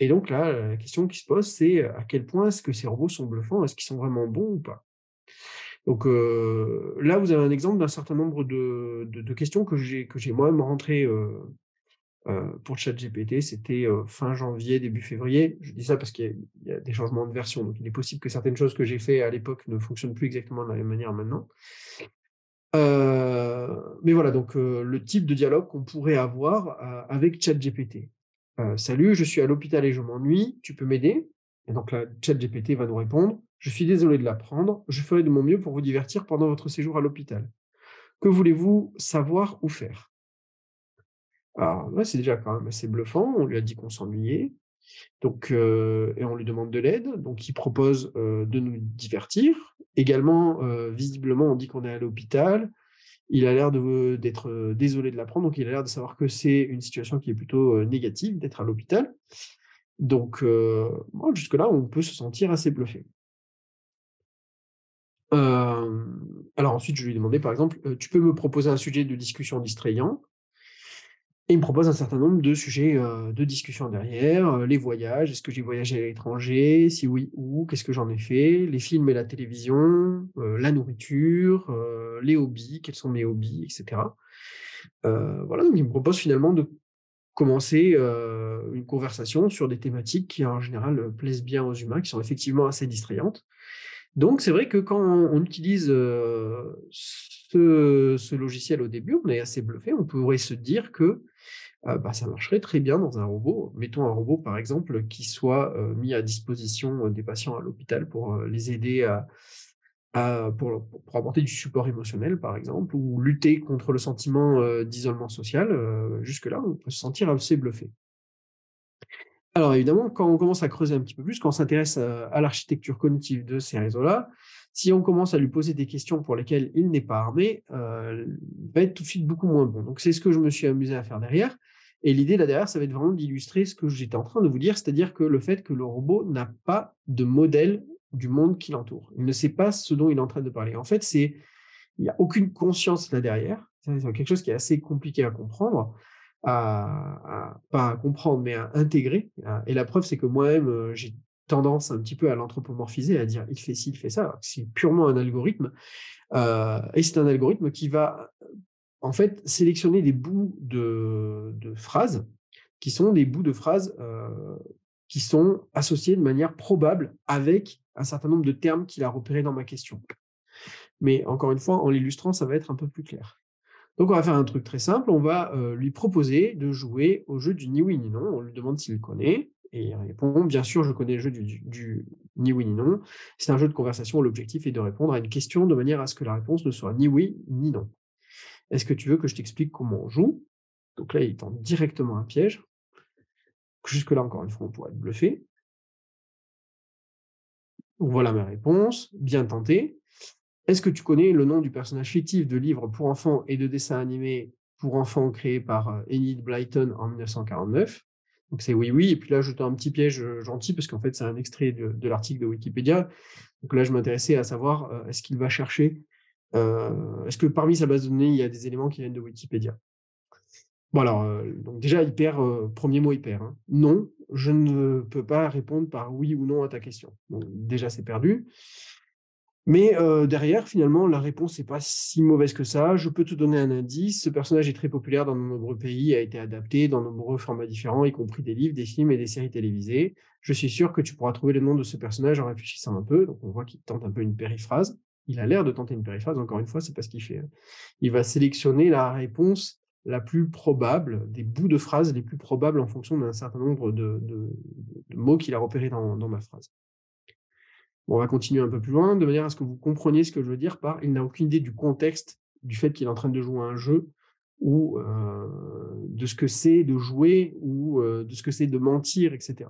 et donc là, la question qui se pose, c'est à quel point est-ce que ces robots sont bluffants? Est-ce qu'ils sont vraiment bons ou pas? Donc là, vous avez un exemple d'un certain nombre de, de, questions que j'ai moi-même rentrées pour ChatGPT, c'était euh, fin janvier, début février. Je dis ça parce qu'il y, a des changements de version, donc il est possible que certaines choses que j'ai fait à l'époque ne fonctionnent plus exactement de la même manière maintenant. Euh, mais voilà, donc le type de dialogue qu'on pourrait avoir avec ChatGPT. Salut, je suis à l'hôpital et je m'ennuie, tu peux m'aider? Et donc là, ChatGPT va nous répondre Je suis désolé de l'apprendre, je ferai de mon mieux pour vous divertir pendant votre séjour à l'hôpital. Que voulez-vous savoir ou faire? Alors là, c'est déjà quand même assez bluffant. On lui a dit qu'on s'ennuyait. Donc, et on lui demande de l'aide. Donc, il propose de nous divertir. Également, visiblement, on dit qu'on est à l'hôpital. Il a l'air d'être désolé de l'apprendre. Donc, il a l'air de savoir que c'est une situation qui est plutôt négative d'être à l'hôpital. Donc, jusque-là, on peut se sentir assez bluffé. alors ensuite, je lui ai demandé, par exemple, tu peux me proposer un sujet de discussion distrayant? Et il me propose un certain nombre de sujets de discussion derrière, les voyages, est-ce que j'ai voyagé à l'étranger, si oui, où, qu'est-ce que j'en ai fait, les films et la télévision, la nourriture, les hobbies, quels sont mes hobbies, etc. voilà, donc il me propose finalement de commencer une conversation sur des thématiques qui en général plaisent bien aux humains, qui sont effectivement assez distrayantes. Donc c'est vrai que quand on utilise ce, logiciel au début, on est assez bluffé, on pourrait se dire que euh, bah, ça marcherait très bien dans un robot. Mettons un robot, par exemple, qui soit euh, mis à disposition euh, des patients à l'hôpital pour les aider à, pour, apporter du support émotionnel, par exemple, ou lutter contre le sentiment d'isolement social. Jusque-là, on peut se sentir assez bluffé. Alors évidemment, quand on commence à creuser un petit peu plus, quand on s'intéresse à l'architecture cognitive de ces réseaux-là, si on commence à lui poser des questions pour lesquelles il n'est pas armé, il va être tout de suite beaucoup moins bon. Donc c'est ce que je me suis amusé à faire derrière. Et l'idée là derrière, ça va être vraiment d'illustrer ce que j'étais en train de vous dire, c'est-à-dire que le fait que le robot n'a pas de modèle du monde qui l'entoure. Il ne sait pas ce dont il est en train de parler. En fait, c'est il n'y a aucune conscience là derrière. C'est quelque chose qui est assez compliqué à comprendre, pas à comprendre, mais à intégrer. Et la preuve, c'est que moi-même, euh, j'ai tendance un petit peu à l'anthropomorphiser, à dire il fait ci, il fait ça. C'est purement un algorithme. Euh, et c'est un algorithme qui va en fait sélectionner des bouts de, phrases qui sont des bouts de phrases qui sont associés de manière probable avec un certain nombre de termes qu'il a repérés dans ma question. Mais encore une fois, en l'illustrant, ça va être un peu plus clair. Donc on va faire un truc très simple, on va lui proposer de jouer au jeu du ni oui ni non, on lui demande s'il connaît, Et il répond Bien sûr, je connais le jeu du, ni oui ni non. C'est un jeu de conversation où l'objectif est de répondre à une question de manière à ce que la réponse ne soit ni oui ni non. Est-ce que tu veux que je t'explique comment on joue? Donc là, il tente directement un piège. Jusque-là, encore une fois, on pourrait être bluffé. voilà ma réponse. Bien tenté. Est-ce que tu connais le nom du personnage fictif de livre pour enfants et de dessin animé pour enfants créé par euh, Enid Blyton en 1949 Donc c'est oui, oui. Et puis là, je un petit piège euh, gentil parce qu'en fait, c'est un extrait de, l'article de Wikipédia. Donc là, je m'intéressais à savoir euh, est-ce qu'il va chercher, est-ce que parmi sa base de données, il y a des éléments qui viennent de Wikipédia? Bon alors, donc déjà, il perd, premier mot, il perd. Hein. Non, je ne peux pas répondre par oui ou non à ta question. Déjà, c'est perdu. Mais derrière, finalement, la réponse n'est pas si mauvaise que ça. Je peux te donner un indice. Ce personnage est très populaire dans de nombreux pays, a été adapté dans de nombreux formats différents, y compris des livres, des films et des séries télévisées. Je suis sûr que tu pourras trouver le nom de ce personnage en réfléchissant un peu. Donc on voit qu'il tente un peu une périphrase. Il a l'air de tenter une périphrase, encore une fois, c'est pas ce qu'il fait. Hein. Il va sélectionner la réponse la plus probable, des bouts de phrases les plus probables en fonction d'un certain nombre de, mots qu'il a repérés dans ma phrase on va continuer un peu plus loin, de manière à ce que vous compreniez ce que je veux dire par il n'a aucune idée du contexte du fait qu'il est en train de jouer à un jeu ou euh, de ce que c'est de jouer ou euh, de ce que c'est de mentir, etc.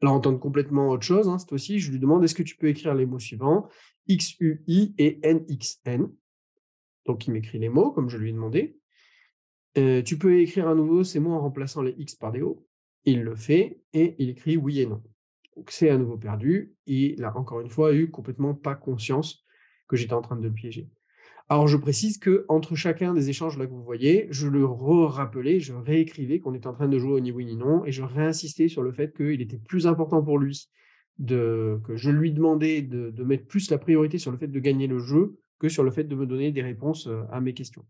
Alors, on tente complètement autre chose, hein, cette fois-ci, je lui demande est-ce que tu peux écrire les mots suivants? X, U, I et N, X, N. Donc, il m'écrit les mots, comme je lui ai demandé. Euh, tu peux écrire à nouveau ces mots en remplaçant les X par des O. Il le fait et il écrit oui et non. Donc c'est à nouveau perdu. Il a encore une fois eu complètement pas conscience que j'étais en train de le piéger. Alors je précise que entre chacun des échanges là que vous voyez, je le rappelais, je réécrivais qu'on était en train de jouer au ni oui ni non, et je réinsistais sur le fait qu'il était plus important pour lui que je lui demandais de, de, mettre plus la priorité sur le fait de gagner le jeu que sur le fait de me donner des réponses euh, à mes questions.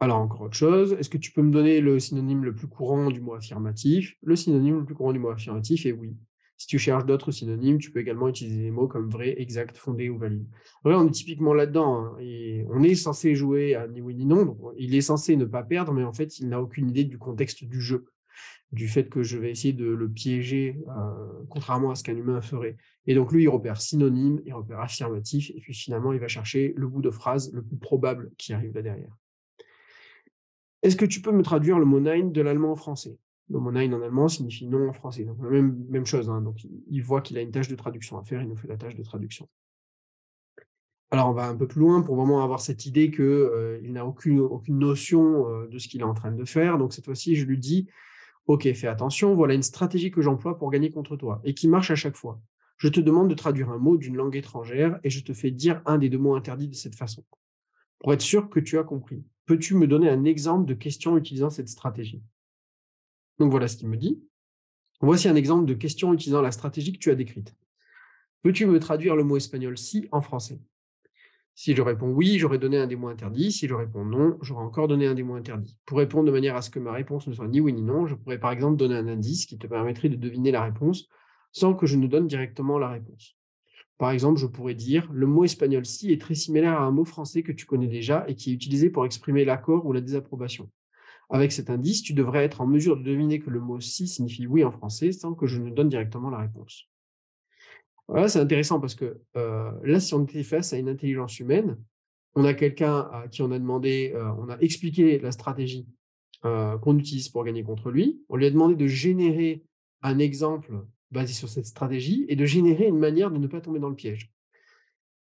Alors, encore autre chose, est-ce que tu peux me donner le synonyme le plus courant du mot affirmatif? Le synonyme le plus courant du mot affirmatif est oui. Si tu cherches d'autres synonymes, tu peux également utiliser des mots comme vrai, exact, fondé ou valide. on est typiquement là-dedans. Hein, on est censé jouer à ni oui ni non. il est censé ne pas perdre, mais en fait, il n'a aucune idée du contexte du jeu, du fait que je vais essayer de le piéger, euh, contrairement à ce qu'un humain ferait. Et donc, lui, il repère synonyme, il repère affirmatif, et puis finalement, il va chercher le bout de phrase le plus probable qui arrive là derrière. Est-ce que tu peux me traduire le mot nein de l'allemand en français? Mot nein en allemand signifie non en français. Donc, même, même chose. Hein. Donc, il voit qu'il a une tâche de traduction à faire, il nous fait la tâche de traduction. Alors, on va un peu plus loin pour vraiment avoir cette idée qu'il euh, n'a aucune, aucune notion euh, de ce qu'il est en train de faire. Donc, cette fois-ci, je lui dis Ok, fais attention, voilà une stratégie que j'emploie pour gagner contre toi et qui marche à chaque fois. Je te demande de traduire un mot d'une langue étrangère et je te fais dire un des deux mots interdits de cette façon. Pour être sûr que tu as compris. Peux-tu me donner un exemple de question utilisant cette stratégie? Donc voilà ce qu'il me dit. Voici un exemple de question utilisant la stratégie que tu as décrite. Peux-tu me traduire le mot espagnol si en français? Si je réponds oui, j'aurais donné un des mots interdits. Si je réponds non, j'aurais encore donné un des mots interdits. Pour répondre de manière à ce que ma réponse ne soit ni oui ni non, je pourrais par exemple donner un indice qui te permettrait de deviner la réponse sans que je ne donne directement la réponse. Par exemple, je pourrais dire le mot espagnol si est très similaire à un mot français que tu connais déjà et qui est utilisé pour exprimer l'accord ou la désapprobation. Avec cet indice, tu devrais être en mesure de deviner que le mot si signifie oui en français sans que je ne donne directement la réponse. Voilà, c'est intéressant parce que euh, là, si on était face à une intelligence humaine, on a quelqu'un à qui on a demandé, euh, on a expliqué la stratégie euh, qu'on utilise pour gagner contre lui. On lui a demandé de générer un exemple basé sur cette stratégie et de générer une manière de ne pas tomber dans le piège.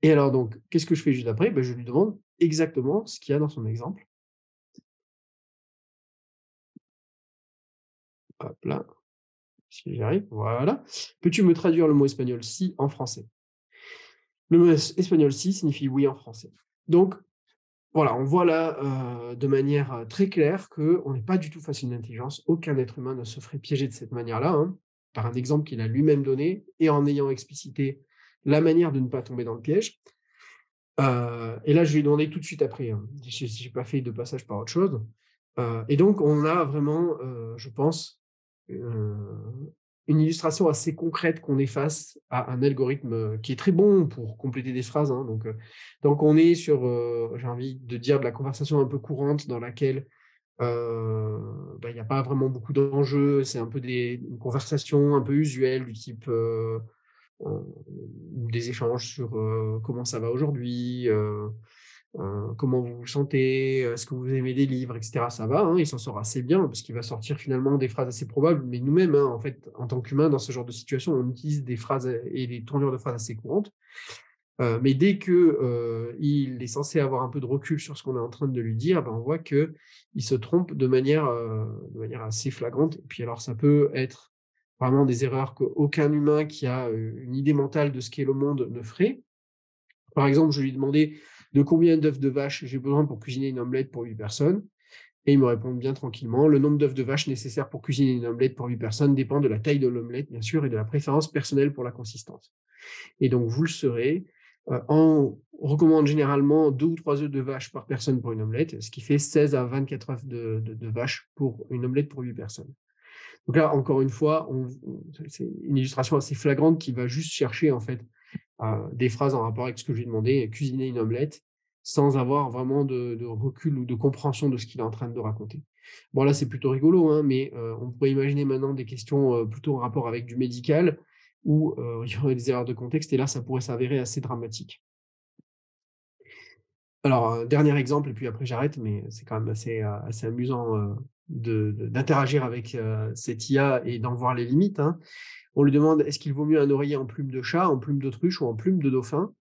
Et alors donc, qu'est-ce que je fais juste après? Ben, Je lui demande exactement ce qu'il y a dans son exemple. Là, si j'y arrive, voilà. Peux-tu me traduire le mot espagnol si en français? Le mot espagnol si signifie oui en français. Donc, voilà, on voit là euh, de manière euh, très claire qu'on n'est pas du tout face à une intelligence. Aucun être humain ne se ferait piéger de cette manière-là. Hein par un exemple qu'il a lui-même donné et en ayant explicité la manière de ne pas tomber dans le piège. Euh, et là, je lui ai demandé tout de suite après. Hein. Je n'ai pas fait de passage par autre chose. Et donc, on a vraiment, je pense, une illustration assez concrète qu'on est face à un algorithme qui est très bon pour compléter des phrases. Hein. donc, donc, on est sur, j'ai envie de dire, de la conversation un peu courante dans laquelle bah, il n'y a pas vraiment beaucoup d'enjeux, c'est un peu des conversations un peu usuelles du type des échanges sur comment ça va aujourd'hui, comment vous vous sentez, est-ce que vous aimez des livres, etc. Ça va, hein, il s'en sort assez bien parce qu'il va sortir finalement des phrases assez probables, mais nous-mêmes, hein, en fait, en tant qu'humains, dans ce genre de situation, on utilise des phrases et des tournures de phrases assez courantes. mais dès qu'il il est censé avoir un peu de recul sur ce qu'on est en train de lui dire, ben on voit qu'il se trompe de manière, de manière assez flagrante. Et puis alors, ça peut être vraiment des erreurs qu'aucun humain qui a une idée mentale de ce qu'est le monde ne ferait. Par exemple, je lui ai demandé de combien d'œufs de vache j'ai besoin pour cuisiner une omelette pour 8 personnes? Et il me répond bien tranquillement, le nombre d'œufs de vache nécessaire pour cuisiner une omelette pour 8 personnes dépend de la taille de l'omelette, bien sûr, et de la préférence personnelle pour la consistance. Et donc, vous le serez, on recommande généralement 2 ou 3 œufs de vache par personne pour une omelette, ce qui fait 16 à 24 œufs de, de vache pour une omelette pour 8 personnes. Donc là, encore une fois, c'est une illustration assez flagrante qui va juste chercher en fait des phrases en rapport avec ce que je lui ai demandé, cuisiner une omelette, sans avoir vraiment de, recul ou de compréhension de ce qu'il est en train de raconter. Bon là, c'est plutôt rigolo, hein, mais on pourrait imaginer maintenant des questions plutôt en rapport avec du médical, où <laughs> il y aurait des erreurs de contexte, et là, ça pourrait s'avérer assez dramatique. Alors, dernier exemple, et puis après j'arrête, mais c'est quand même assez, assez amusant d'interagir avec cette IA et d'en voir les limites. Hein. On lui demande est-ce qu'il vaut mieux un oreiller en plume de chat, en plume d'autruche ou en plume de dauphin?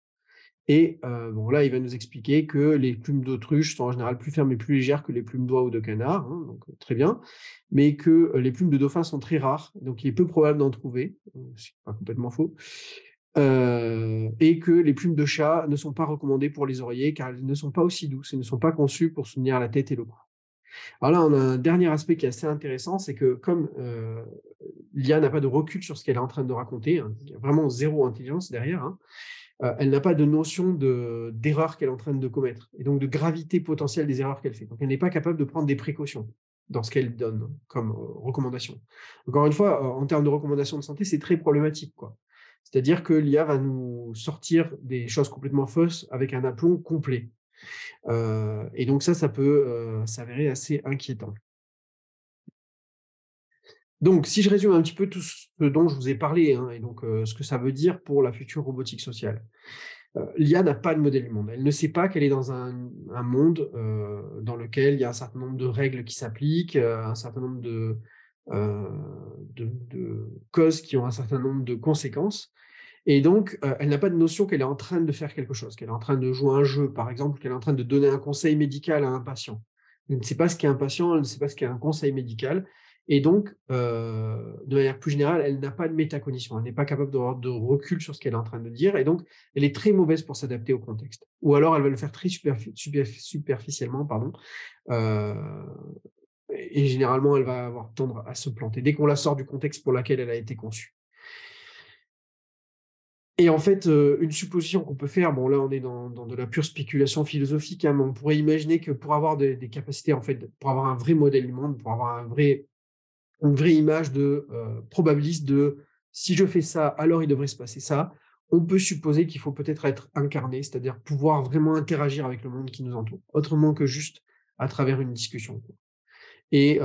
Et bon, là, il va nous expliquer que les plumes d'autruche sont en général plus fermes et plus légères que les plumes d'oie ou de canard, hein, donc très bien, mais que les plumes de dauphin sont très rares, donc il est peu probable d'en trouver, c'est pas complètement faux. et que les plumes de chat ne sont pas recommandées pour les oreillers car elles ne sont pas aussi douces et ne sont pas conçues pour soutenir la tête et le cou. Alors là, on a un dernier aspect qui est assez intéressant, c'est que comme euh, l'IA n'a pas de recul sur ce qu'elle est en train de raconter, hein, il y a vraiment zéro intelligence derrière, hein, euh, elle n'a pas de notion d'erreur qu'elle est en train de commettre, et donc de gravité potentielle des erreurs qu'elle fait. Donc elle n'est pas capable de prendre des précautions dans ce qu'elle donne comme euh, recommandation. Encore une fois, en termes de recommandations de santé, c'est très problématique. C'est-à-dire que l'IA va nous sortir des choses complètement fausses avec un aplomb complet et donc ça, ça peut s'avérer assez inquiétant. Donc, si je résume un petit peu tout ce dont je vous ai parlé, hein, et donc ce que ça veut dire pour la future robotique sociale. L'IA n'a pas de modèle du monde. Elle ne sait pas qu'elle est dans un, monde dans lequel il y a un certain nombre de règles qui s'appliquent, un certain nombre de, de, causes qui ont un certain nombre de conséquences. Et donc, elle n'a pas de notion qu'elle est en train de faire quelque chose, qu'elle est en train de jouer un jeu, par exemple, qu'elle est en train de donner un conseil médical à un patient. Elle ne sait pas ce qu'est un patient, elle ne sait pas ce qu'est un conseil médical. Et donc, de manière plus générale, elle n'a pas de métacognition. Elle n'est pas capable d'avoir de recul sur ce qu'elle est en train de dire. Et donc, elle est très mauvaise pour s'adapter au contexte. Ou alors, elle va le faire très superficiellement. Pardon. et généralement, elle va avoir tendre à se planter dès qu'on la sort du contexte pour lequel elle a été conçue. Et en fait, une supposition qu'on peut faire, bon là on est dans, de la pure spéculation philosophique, hein, mais on pourrait imaginer que pour avoir des, capacités, en fait, pour avoir un vrai modèle du monde, pour avoir une vraie image de probabiliste de si je fais ça, alors il devrait se passer ça, on peut supposer qu'il faut peut-être être incarné, c'est-à-dire pouvoir vraiment interagir avec le monde qui nous entoure, autrement que juste à travers une discussion. Et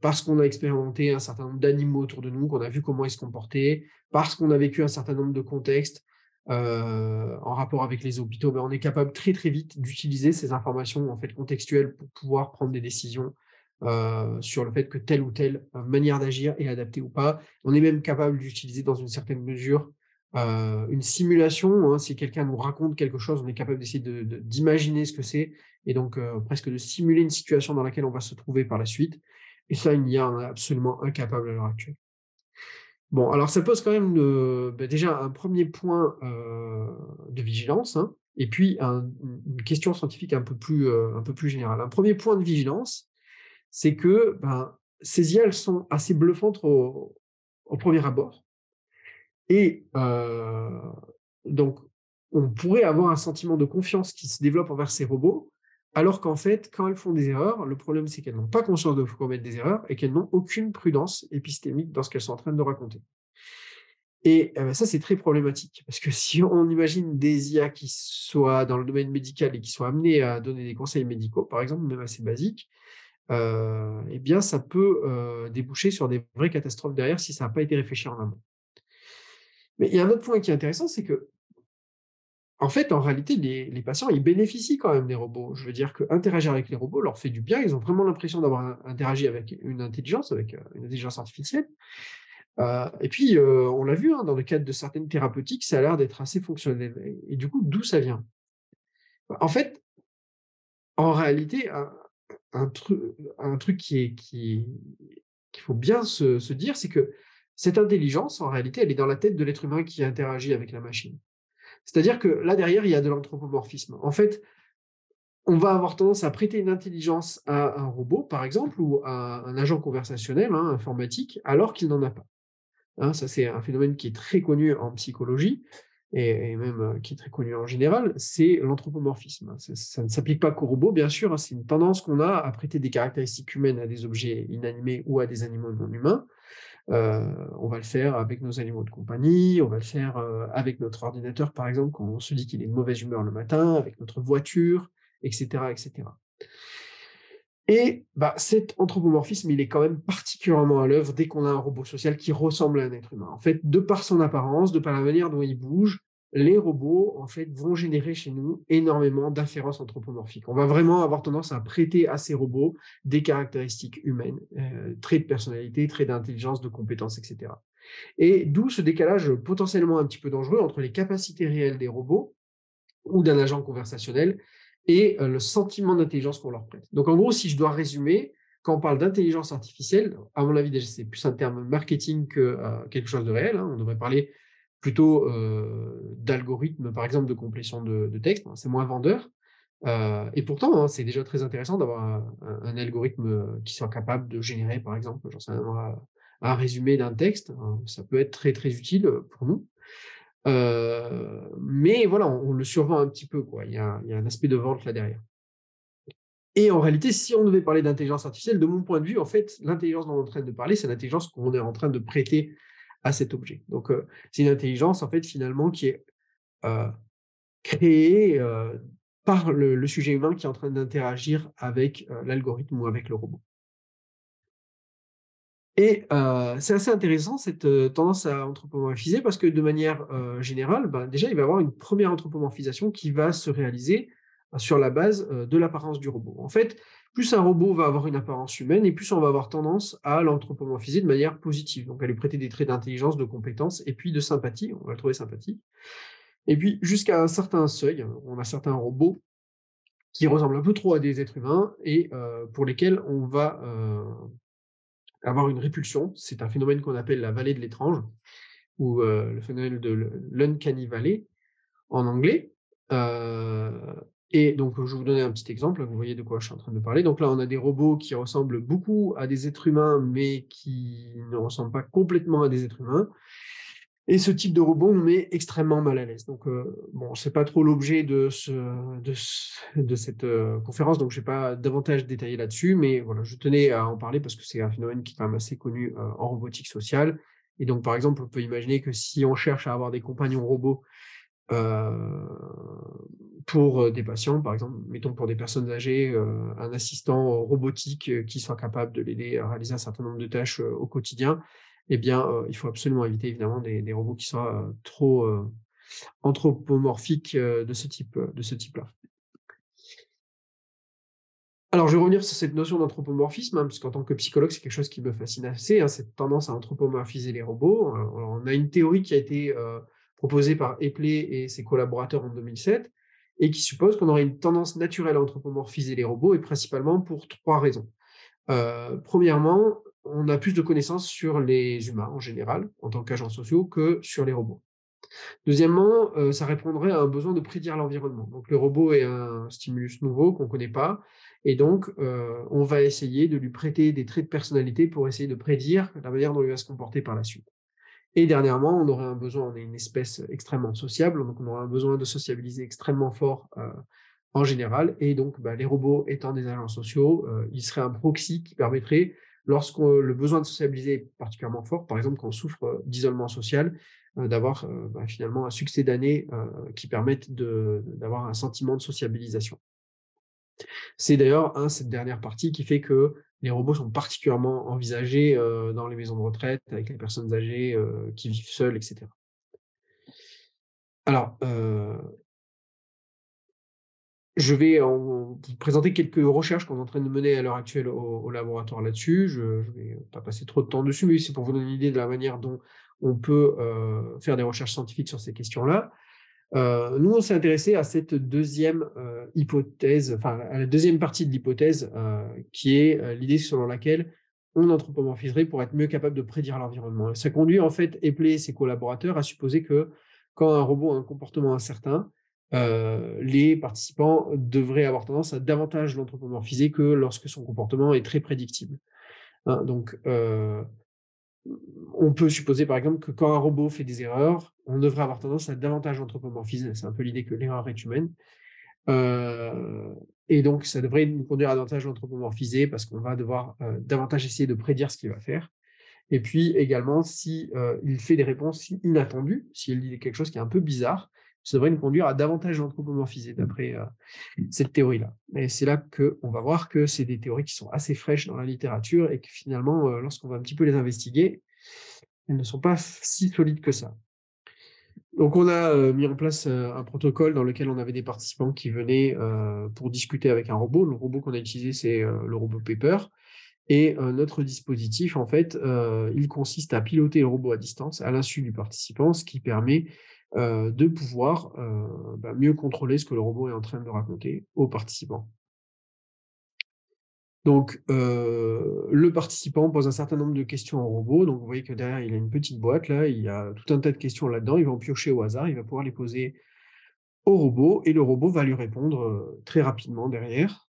parce qu'on a expérimenté un certain nombre d'animaux autour de nous, qu'on a vu comment ils se comportaient, parce qu'on a vécu un certain nombre de contextes en rapport avec les hôpitaux, ben on est capable très très vite d'utiliser ces informations en fait contextuelles pour pouvoir prendre des décisions sur le fait que telle ou telle manière d'agir est adaptée ou pas. On est même capable d'utiliser dans une certaine mesure une simulation. Hein. si quelqu'un nous raconte quelque chose, on est capable d'essayer d'imaginer ce que c'est et donc presque de simuler une situation dans laquelle on va se trouver par la suite. Et ça, une IA est absolument incapable à l'heure actuelle. Bon, alors ça pose quand même ben, déjà un premier point de vigilance, hein, et puis une question scientifique un peu, plus, générale. Un premier point de vigilance, c'est que ben, ces IA, elles sont assez bluffantes au premier abord. Et donc, on pourrait avoir un sentiment de confiance qui se développe envers ces robots, alors qu'en fait, quand elles font des erreurs, le problème c'est qu'elles n'ont pas conscience de commettre des erreurs et qu'elles n'ont aucune prudence épistémique dans ce qu'elles sont en train de raconter. Et euh, ça, c'est très problématique, parce que <laughs> si on imagine des IA qui soient dans le domaine médical et qui soient amenés à donner des conseils médicaux, par exemple, même assez basiques, heu, eh bien ça peut, déboucher sur des vraies catastrophes derrière si ça n'a pas été réfléchi en amont. Mais il y a un autre point qui est intéressant, c'est que en fait, en réalité, les patients, ils bénéficient quand même des robots. Je veux dire qu'interagir avec les robots leur fait du bien. Ils ont vraiment l'impression d'avoir interagi avec une intelligence, avec, heu, une intelligence artificielle. Heu et puis, heu, on l'a vu, hein, dans le cadre de certaines thérapeutiques, ça a l'air d'être assez fonctionnel et du coup, d'où ça vient? En fait, en réalité, un un tru un truc qu'il faut bien se dire, c'est que cette intelligence, en réalité, elle est dans la tête de l'être humain qui interagit avec la machine. C'est-à-dire que là, derrière, il y a de l'anthropomorphisme. En fait, on va avoir tendance à prêter une intelligence à un robot, par exemple, ou à un agent conversationnel, hein, informatique, alors qu'il n'en a pas. Hein, ça, c'est un phénomène qui est très connu en psychologie et même, heu, qui est très connu en général, c'est l'anthropomorphisme. Ça ça ne s'applique pas qu'aux robots, bien sûr, hein, c'est une tendance qu'on a à prêter des caractéristiques humaines à des objets inanimés ou à des animaux non humains. Heu, on va le faire avec nos animaux de compagnie, on va le faire, heu, avec notre ordinateur, par exemple, quand on se dit qu'il est de mauvaise humeur le matin, avec notre voiture, et cetera, et cetera. Et bah, cet anthropomorphisme, il est quand même particulièrement à l'œuvre dès qu'on a un robot social qui ressemble à un être humain. En fait, de par son apparence, de par la manière dont il bouge, les robots, en fait, vont générer chez nous énormément d'inférences anthropomorphiques. On va vraiment avoir tendance à prêter à ces robots des caractéristiques humaines, heu, traits de personnalité, traits d'intelligence, de compétences, et cetera. Et d'où ce décalage potentiellement un petit peu dangereux entre les capacités réelles des robots ou d'un agent conversationnel et heu, le sentiment d'intelligence qu'on leur prête. Donc en gros, si je dois résumer, quand on parle d'intelligence artificielle, à mon avis déjà c'est plus un terme marketing que, heu, quelque chose de réel, hein. On devrait parler plutôt, heu, d'algorithmes, par exemple, de complétion de texte, c'est moins vendeur. Heu et pourtant, hein, c'est déjà très intéressant d'avoir un un un algorithme, heu, qui soit capable de générer, par exemple, moi, un résumé d'un texte, hein, ça peut être très, très utile, pour nous. Mais voilà, on on le survend un petit peu, quoi. Il y a il y a un aspect de vente là derrière. Et en réalité, si on devait parler d'intelligence artificielle, de mon point de vue, en fait, l'intelligence dont on est en train de parler, c'est l'intelligence qu'on est en train de prêter à cet objet. Donc, heu, c'est une intelligence, en fait, finalement, qui est, heu, créée, heu, par le sujet humain qui est en train d'interagir avec, l'algorithme ou avec le robot. Et c'est assez intéressant cette, tendance à anthropomorphiser parce que de manière, générale, bah, déjà il va y avoir une première anthropomorphisation qui va se réaliser, sur la base, de l'apparence du robot. En fait, plus un robot va avoir une apparence humaine et plus on va avoir tendance à l'anthropomorphiser de manière positive, donc à lui prêter des traits d'intelligence, de compétence et puis de sympathie, on va le trouver sympathique. Et puis jusqu'à un certain seuil, on a certains robots qui ressemblent un peu trop à des êtres humains et heu, pour lesquels on va, heu avoir une répulsion, c'est un phénomène qu'on appelle la vallée de l'étrange ou heu, le phénomène de l'un l'uncanny valley en anglais. Et donc je vais vous donner un petit exemple, vous voyez de quoi je suis en train de parler. Donc là, on a des robots qui ressemblent beaucoup à des êtres humains, mais qui ne ressemblent pas complètement à des êtres humains. Et ce type de robot me met extrêmement mal à l'aise. Donc, heu, bon, c'est pas trop l'objet de ce ce cette, heu, conférence, donc je vais pas davantage détailler là-dessus, mais voilà, je tenais à en parler parce que c'est un phénomène qui est quand même assez connu, heu, en robotique sociale et donc, par exemple, on peut imaginer que si on cherche à avoir des compagnons robots, pour, heu, des patients, par exemple, mettons pour des personnes âgées, heu, un assistant robotique, qui soit capable de l'aider à réaliser un certain nombre de tâches, au quotidien, eh bien, il faut absolument éviter évidemment des robots qui soient, trop, anthropomorphiques, de ce type, de ce type-là. Alors, je vais revenir sur cette notion d'anthropomorphisme, hein, puisqu'en tant que psychologue, c'est quelque chose qui me fascine assez, hein, cette tendance à anthropomorphiser les robots. On a une théorie qui a été, proposée par Epley et ses collaborateurs en 2007 et qui suppose qu'on aurait une tendance naturelle à anthropomorphiser les robots et principalement pour 3 raisons. Heu, premièrement, on a plus de connaissances sur les humains en général, en tant qu'agents sociaux, que sur les robots. Deuxièmement, heu, ça répondrait à un besoin de prédire l'environnement. Donc le robot est un stimulus nouveau qu'on ne connaît pas et donc heu, on va essayer de lui prêter des traits de personnalité pour essayer de prédire la manière dont il va se comporter par la suite. Et dernièrement, on aurait un besoin on est une espèce extrêmement sociable, donc on aura un besoin de sociabiliser extrêmement fort, heu, en général et donc bah, les robots étant des agents sociaux, heu, ils seraient un proxy qui permettrait, lorsque le besoin de sociabiliser est particulièrement fort, par exemple quand on souffre, heu, d'isolement social, d'avoir, bah, finalement un succès d'années, qui permettent de d'avoir un sentiment de sociabilisation. C'est d'ailleurs, hein, cette dernière partie qui fait que les robots sont particulièrement envisagés, heu, dans les maisons de retraite avec les personnes âgées, heu, qui vivent seules et cetera. Alors, heu je vais vous présenter quelques recherches qu'on est en train de mener à l'heure actuelle au laboratoire là-dessus. Je je vais pas passer trop de temps dessus, mais c'est pour vous donner une idée de la manière dont on peut, faire des recherches scientifiques sur ces questions-là. Heu, nous, on s'est intéressé à cette deuxième e hypothèse, enfin, à la deuxième partie de l'hypothèse, heu, qui est, l'idée selon laquelle on anthropomorphiserait pour être mieux capable de prédire l'environnement. Ça conduit en fait Epley et ses collaborateurs à supposer que quand un robot a un comportement incertain, les participants devraient avoir tendance à davantage l'anthropomorphiser que lorsque son comportement est très prédictible. Hein, donc, on peut supposer par exemple que quand un robot fait des erreurs, on devrait avoir tendance à davantage l'anthropomorphiser. C'est un peu l'idée que l'erreur est humaine. Heu et donc ça devrait nous conduire à davantage l'anthropomorphiser parce qu'on va devoir, heu, davantage essayer de prédire ce qu'il va faire et puis également si, heu, il fait des réponses inattendues, s'il dit quelque chose qui est un peu bizarre, ça devrait nous conduire à davantage l'anthropomorphiser d'après, cette théorie-là et c'est là qu'on va voir que c'est des théories qui sont assez fraîches dans la littérature et que finalement, lorsqu'on va un petit peu les investiguer, elles ne sont pas si solides que ça. Donc on a, heu, mis en place, heu, un protocole dans lequel on avait des participants qui venaient, heu, pour discuter avec un robot. Le robot qu'on a utilisé, c'est, le robot Pepper et notre dispositif en fait, il consiste à piloter le robot à distance à l'insu du participant, ce qui permet, de pouvoir, bah, mieux contrôler ce que le robot est en train de raconter aux participants. Donc, heu, le participant pose un certain nombre de questions au robot. Donc vous voyez que derrière, il a une petite boîte là, il y a tout un tas de questions là-dedans. Il va en piocher au hasard, il va pouvoir les poser au robot et le robot va lui répondre, heu, très rapidement derrière.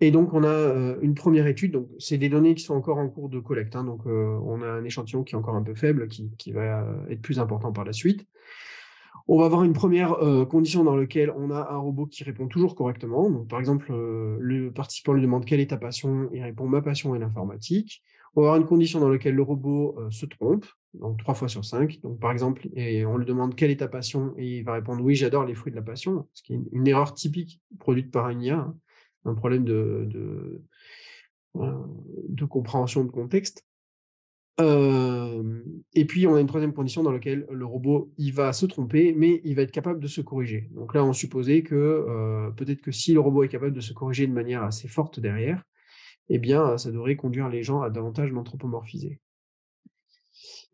Et donc on a, heu, une 1re étude, donc c'est des données qui sont encore en cours de collecte, hein, donc, on a un échantillon qui est encore un peu faible, qui va être plus important par la suite. On va avoir une 1re, heu, condition dans lequel on a un robot qui répond toujours correctement. Par exemple, heu, le participant lui demande: «Quelle est ta passion?» il répond: «Ma passion est l'informatique». On va avoir une condition dans lequel le robot, heu, se trompe, donc 3 fois sur 5. Donc par exemple on lui demande: «Quelle est ta passion?» et il va répondre: «Oui, j'adore les fruits de la passion», ce qui est une erreur typique produite par une IA, hein, un problème de compréhension de contexte. Et puis on a une 3e condition dans laquelle le robot, il va se tromper, mais il va être capable de se corriger. Donc là, on supposait que, peut-être que si le robot est capable de se corriger de manière assez forte derrière, et bien, ça devrait conduire les gens à davantage l'anthropomorphiser.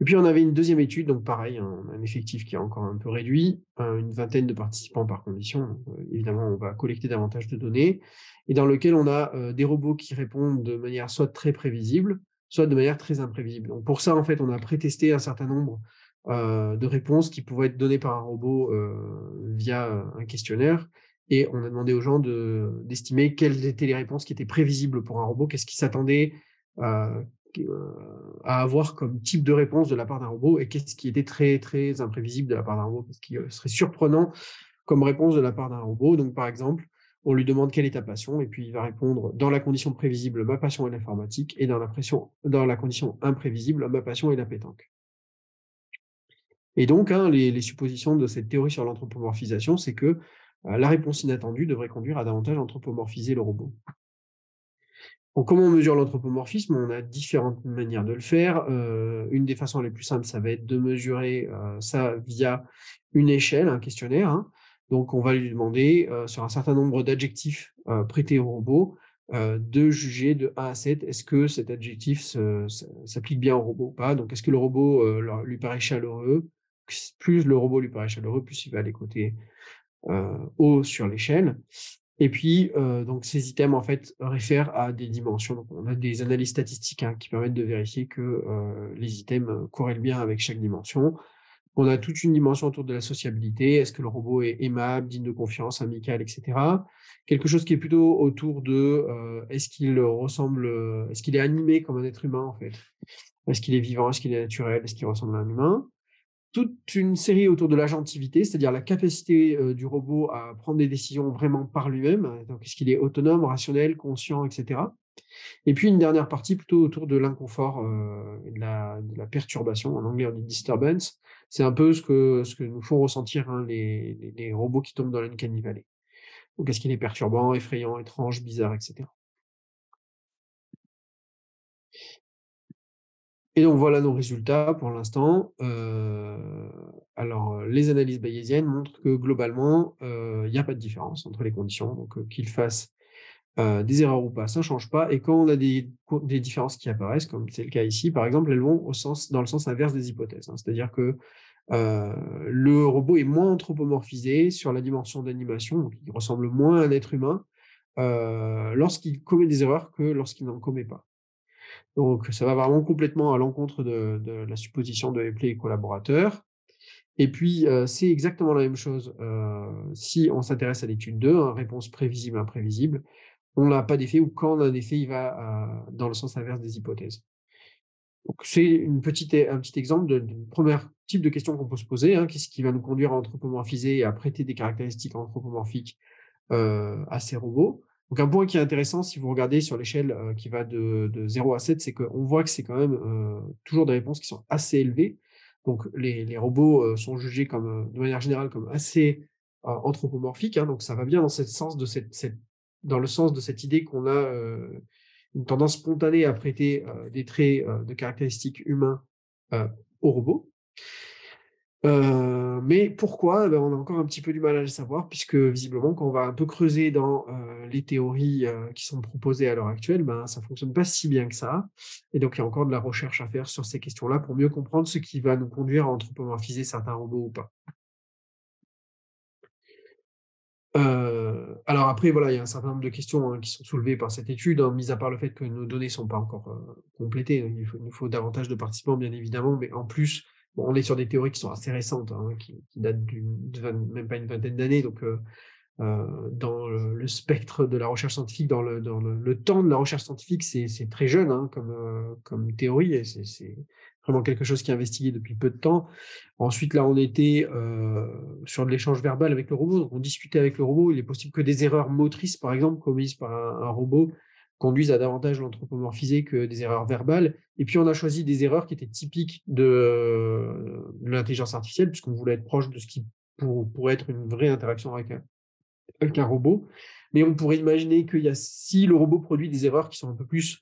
Et puis on avait une 2e étude, donc pareil, hein, un effectif qui est encore un peu réduit, heu, une vingtaine de participants par condition, évidemment, on va collecter davantage de données et dans lequel on a, des robots qui répondent de manière soit très prévisible, soit de manière très imprévisible. Donc pour ça, en fait, on a pré-testé un certain nombre, heu, de réponses qui pouvaient être données par un robot, heu, via, heu, un questionnaire et on a demandé aux gens de d'estimer quelles étaient les réponses qui étaient prévisibles pour un robot. Qu'est-ce qu'il s'attendait, heu, à avoir comme type de réponse de la part d'un robot et qu'est-ce qui était très, très imprévisible de la part d'un robot? Qu'est-ce qui, serait surprenant comme réponse de la part d'un robot? Donc par exemple, on lui demande: «Quelle est ta passion?» et puis il va répondre dans la condition prévisible: «Ma passion est l'informatique» et dans la condition imprévisible: «Ma passion est la pétanque». Et donc, hein, les suppositions de cette théorie sur l'anthropomorphisation, c'est que, heu, la réponse inattendue devrait conduire à davantage anthropomorphiser le robot. Comment on mesure l'anthropomorphisme? On a différentes manières de le faire, heu, une des façons les plus simples, ça va être de mesurer, heu, ça via une échelle, un questionnaire, hein. Donc on va lui demander, heu, sur un certain nombre d'adjectifs, heu, prêtés au robot, heu, de juger de 1 à 7, est-ce que cet adjectif s'applique bien au robot ou pas? Donc est-ce que le robot, lui paraît chaleureux? Plus le robot lui paraît chaleureux, plus il va aller côté, haut sur l'échelle et puis, donc ces items, en fait, réfèrent à des dimensions. Donc on a des analyses statistiques, hein, qui permettent de vérifier que, les items corrèlent bien avec chaque dimension. On a toute une dimension autour de la sociabilité. Est-ce que le robot est aimable, digne de confiance, amical et cetera? Quelque chose qui est plutôt autour de, heu, est-ce qu'il ressemble, heu, est-ce qu'il est animé comme un être humain, en fait? Est-ce qu'il est vivant? Est-ce qu'il est naturel? Est-ce qu'il ressemble à un humain? Toute une série autour de l'agentivité, c'est-à-dire la capacité, heu, du robot à prendre des décisions vraiment par lui-même. Donc est-ce qu'il est autonome, rationnel, conscient et cetera? Et puis une dernière partie plutôt autour de l'inconfort, et de la perturbation. En anglais, on dit disturbance. C'est un peu ce que nous font ressentir, hein, les robots qui tombent dans l'uncanny valley. Donc est-ce qu'il est perturbant, effrayant, étrange, bizarre, etc. Et donc voilà nos résultats pour l'instant. Euh, alors, les analyses bayésiennes montrent que globalement, euh, il n'y a pas de différence entre les conditions. Donc, euh, qu'ils fassent des erreurs ou pas, ça ne change pas. Et quand on a des, différences qui apparaissent, comme c'est le cas ici, par exemple, elles vont dans le sens inverse des hypothèses. Hein. C'est-à-dire que le robot est moins anthropomorphisé sur la dimension d'animation, donc il ressemble moins à un être humain lorsqu'il commet des erreurs que lorsqu'il n'en commet pas. Donc, ça va vraiment complètement à l'encontre de, la supposition de Epley et collaborateurs. Et puis, euh, c'est exactement la même chose euh, si on s'intéresse à l'étude 2, hein, réponse prévisible, imprévisible, on n'a pas d'effet ou quand un effet, il va euh, dans le sens inverse des hypothèses. C'est un petit exemple de, premier type de question qu'on peut se poser. Hein, Qu'est-ce qui va nous conduire à anthropomorphiser et à prêter des caractéristiques anthropomorphiques à ces robots donc un point qui est intéressant, si vous regardez sur l'échelle euh, qui va de, 0 à 7, c'est qu'on voit que c'est quand même euh, toujours des réponses qui sont assez élevées. Donc les, robots euh, sont jugés comme, de manière générale comme assez anthropomorphiques. Hein. donc ça va bien dans, sens de cette, dans le sens de cette idée qu'on a une tendance spontanée à prêter des traits de caractéristiques humains aux robots. Euh, mais pourquoi? Eh ben, On a encore un petit peu du mal à le savoir, puisque visiblement, quand on va un peu creuser dans euh, les théories euh, qui sont proposées à l'heure actuelle, ben, ça ne fonctionne pas si bien que ça. Et donc, il y a encore de la recherche à faire sur ces questions-là pour mieux comprendre ce qui va nous conduire à anthropomorphiser certains robots ou pas. Alors après, voilà, il y a un certain nombre de questions hein, qui sont soulevées par cette étude, hein, mis à part le fait que nos données ne sont pas encore complétées. Il, il, nous faut davantage de participants, bien évidemment, mais en plus, on est sur des théories qui sont assez récentes, hein, qui, datent de même pas une vingtaine d'années. Donc, euh, euh, dans le, spectre de la recherche scientifique, dans le, temps de la recherche scientifique, c'est très jeune hein, comme, euh, théorie, vraiment quelque chose qui est investigué depuis peu de temps. Ensuite, là, on était sur de l'échange verbal avec le robot, on discutait avec le robot. Il est possible que des erreurs motrices, par exemple, commises par un robot, conduisent à davantage l'anthropomorphiser que des erreurs verbales. Et puis, on a choisi des erreurs qui étaient typiques de, l'intelligence artificielle, puisqu'on voulait être proche de ce qui pourrait être une vraie interaction avec un, robot. Mais on pourrait imaginer que y a, si le robot produit des erreurs qui sont un peu plus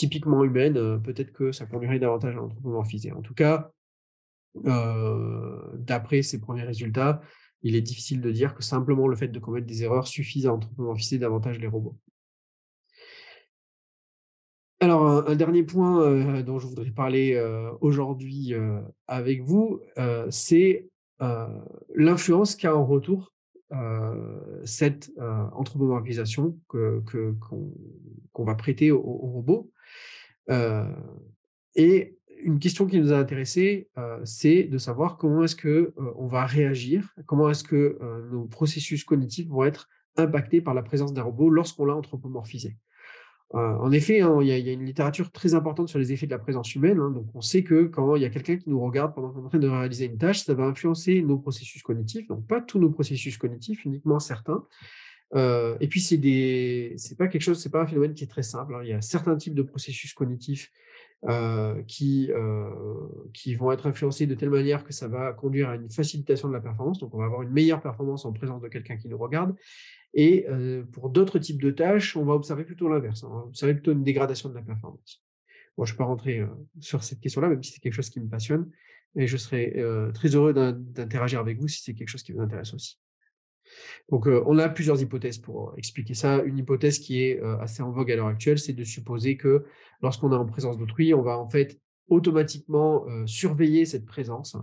typiquement humaines, euh, peut-être que ça conduirait davantage à l'anthropomorphiser. En tout cas, euh, d'après ces premiers résultats, il est difficile de dire que simplement le fait de commettre des erreurs suffise à anthropomorphiser davantage les robots. Alors, un, dernier point euh, dont je voudrais parler aujourd'hui avec vous, c'est l'influence qu'a en retour cette anthropomorphisation qu'on va prêter au, robot. Et une question qui nous a intéressé, c'est de savoir comment est-ce que on va réagir, comment est-ce que nos processus cognitifs vont être impactés par la présence d'un robot lorsqu'on l'a anthropomorphisé. Euh, en effet, hein, il y, a une littérature très importante sur les effets de la présence humaine. Hein, donc, on sait que quand il y a quelqu'un qui nous regarde pendant qu'on est en train de réaliser une tâche, ça va influencer nos processus cognitifs. Donc, pas tous nos processus cognitifs, uniquement certains. Euh, et puis, c'est des, c'est pas quelque chose, c'est pas un phénomène qui est très simple. Hein. Il y a certains types de processus cognitifs euh, qui, qui vont être influencés de telle manière que ça va conduire à une facilitation de la performance. Donc, on va avoir une meilleure performance en présence de quelqu'un qui nous regarde. Et pour d'autres types de tâches, on va observer plutôt l'inverse. Hein. On va observer plutôt une dégradation de la performance. Bon, je ne vais pas rentrer sur cette question-là, même si c'est quelque chose qui me passionne. Et je serais très heureux d'interagir avec vous si c'est quelque chose qui vous intéresse aussi. Donc, on a plusieurs hypothèses pour expliquer ça. Une hypothèse qui est assez en vogue à l'heure actuelle, c'est de supposer que lorsqu'on est en présence d'autrui, on va en fait automatiquement surveiller cette présence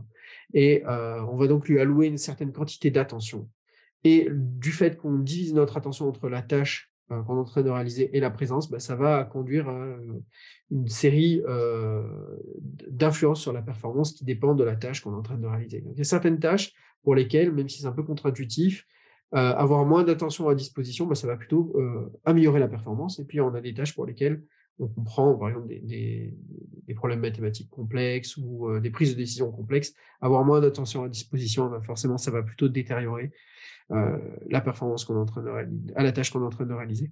et on va donc lui allouer une certaine quantité d'attention. Et du fait qu'on divise notre attention entre la tâche euh, qu'on est en train de réaliser et la présence, bah, ça va conduire à une série euh, d'influences sur la performance qui dépendent de la tâche qu'on est en train de réaliser. Il y a certaines tâches pour lesquelles, même si c'est un peu contre-intuitif, euh, avoir moins d'attention à disposition, bah, ça va plutôt améliorer la performance. Et puis, on a des tâches pour lesquelles on comprend, par exemple, des, problèmes mathématiques complexes ou des prises de décision complexes. Avoir moins d'attention à disposition, bah, forcément, ça va plutôt détériorer euh, la performance qu'on est en train de réaliser, à la tâche qu'on est en train de réaliser.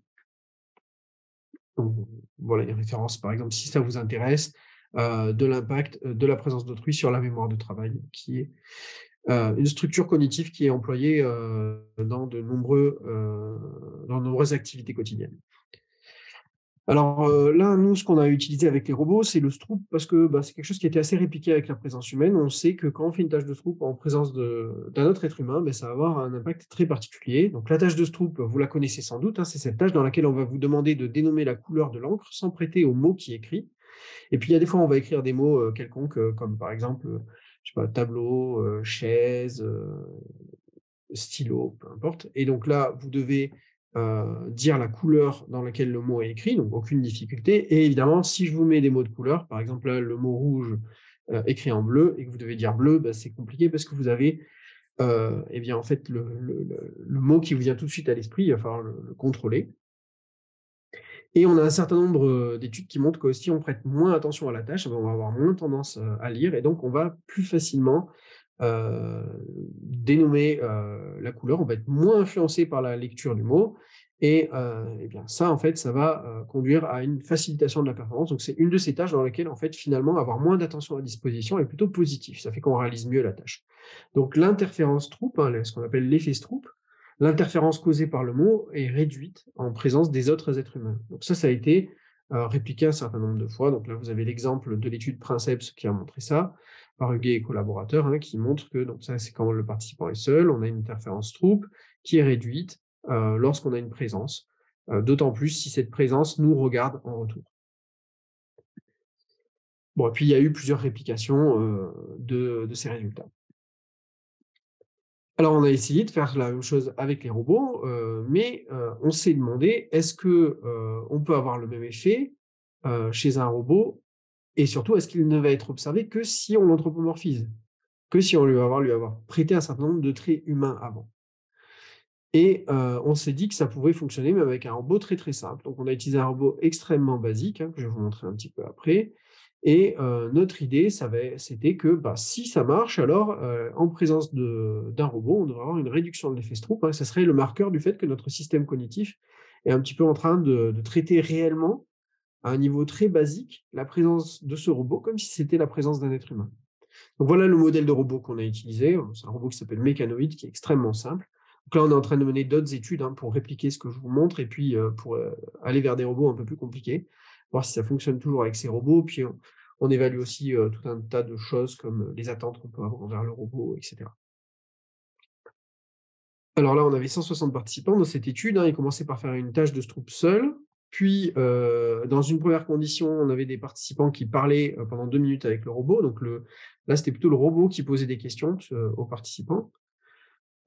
Donc, voilà une référence, par exemple, si ça vous intéresse, euh, de l'impact euh, de la présence d'autrui sur la mémoire de travail, qui est une structure cognitive qui est employée dans, de nombreux, dans de nombreuses activités quotidiennes. Alors là, nous, ce qu'on a utilisé avec les robots, c'est le Stroop, parce que bah, c'est quelque chose qui était assez répliqué avec la présence humaine. On sait que quand on fait une tâche de Stroop en présence d'un autre être humain, ben, ça va avoir un impact très particulier. Donc la tâche de Stroop, vous la connaissez sans doute, hein, c'est cette tâche dans laquelle on va vous demander de dénommer la couleur de l'encre sans prêter au mot qui est écrit. Et puis il y a des fois, on va écrire des mots quelconques, comme par exemple, je sais pas, tableau, chaise, stylo, peu importe. Et donc là, vous devez euh, dire la couleur dans laquelle le mot est écrit, donc aucune difficulté. Et évidemment, si je vous mets des mots de couleur, par exemple le mot rouge euh, écrit en bleu, et que vous devez dire bleu, bah, c'est compliqué parce que vous avez euh, eh bien, en fait, le, mot qui vous vient tout de suite à l'esprit, il va falloir le, contrôler. Et on a un certain nombre d'études qui montrent que si on prête moins attention à la tâche, on va avoir moins tendance à lire, et donc on va plus facilement dénommer la couleur, on va être moins influencé par la lecture du mot. Et, eh bien ça, en fait, ça va conduire à une facilitation de la performance. Donc, c'est une de ces tâches dans lesquelles, en fait, finalement, avoir moins d'attention à disposition est plutôt positif. Ça fait qu'on réalise mieux la tâche. Donc, l'interférence troupe, hein, ce qu'on appelle l'effet Stroop, l'interférence causée par le mot est réduite en présence des autres êtres humains. Donc, ça, ça a été répliqué un certain nombre de fois. Donc là, vous avez l'exemple de l'étude Princeps qui a montré ça par Huguet et collaborateurs, hein, qui montre que, donc ça c'est quand le participant est seul, on a une interférence troupe qui est réduite euh, lorsqu'on a une présence, euh, d'autant plus si cette présence nous regarde en retour. Bon, et puis il y a eu plusieurs réplications euh, de, ces résultats. Alors on a essayé de faire la même chose avec les robots, mais on s'est demandé, est-ce que on peut avoir le même effet chez un robot? Et surtout, est-ce qu'il ne va être observé que si on l'anthropomorphise? Que si on lui va avoir, lui avoir prêté un certain nombre de traits humains avant et on s'est dit que ça pouvait fonctionner même avec un robot très très simple. Donc on a utilisé un robot extrêmement basique, hein, que je vais vous montrer un petit peu après. Et notre idée, c'était que bah, si ça marche, alors en présence d'un robot, on devrait avoir une réduction de l'effet Stroop. Hein. ça serait le marqueur du fait que notre système cognitif est un petit peu en train de traiter réellement à un niveau très basique la présence de ce robot comme si c'était la présence d'un être humain. Donc voilà le modèle de robot qu'on a utilisé. C'est un robot qui s'appelle Mechanoid, qui est extrêmement simple. Donc là, on est en train de mener d'autres études hein, pour répliquer ce que je vous montre et puis euh, pour euh, aller vers des robots un peu plus compliqués, si ça fonctionne toujours avec ces robots. Puis on, évalue aussi euh, tout un tas de choses comme les attentes qu'on peut avoir envers le robot, etc. Alors là, on avait 160 participants dans cette étude. Hein. Ils commençaient par faire une tâche de Stroop seul. Puis, dans une première condition, on avait des participants qui parlaient pendant deux minutes avec le robot. Donc là, c'était plutôt le robot qui posait des questions aux participants.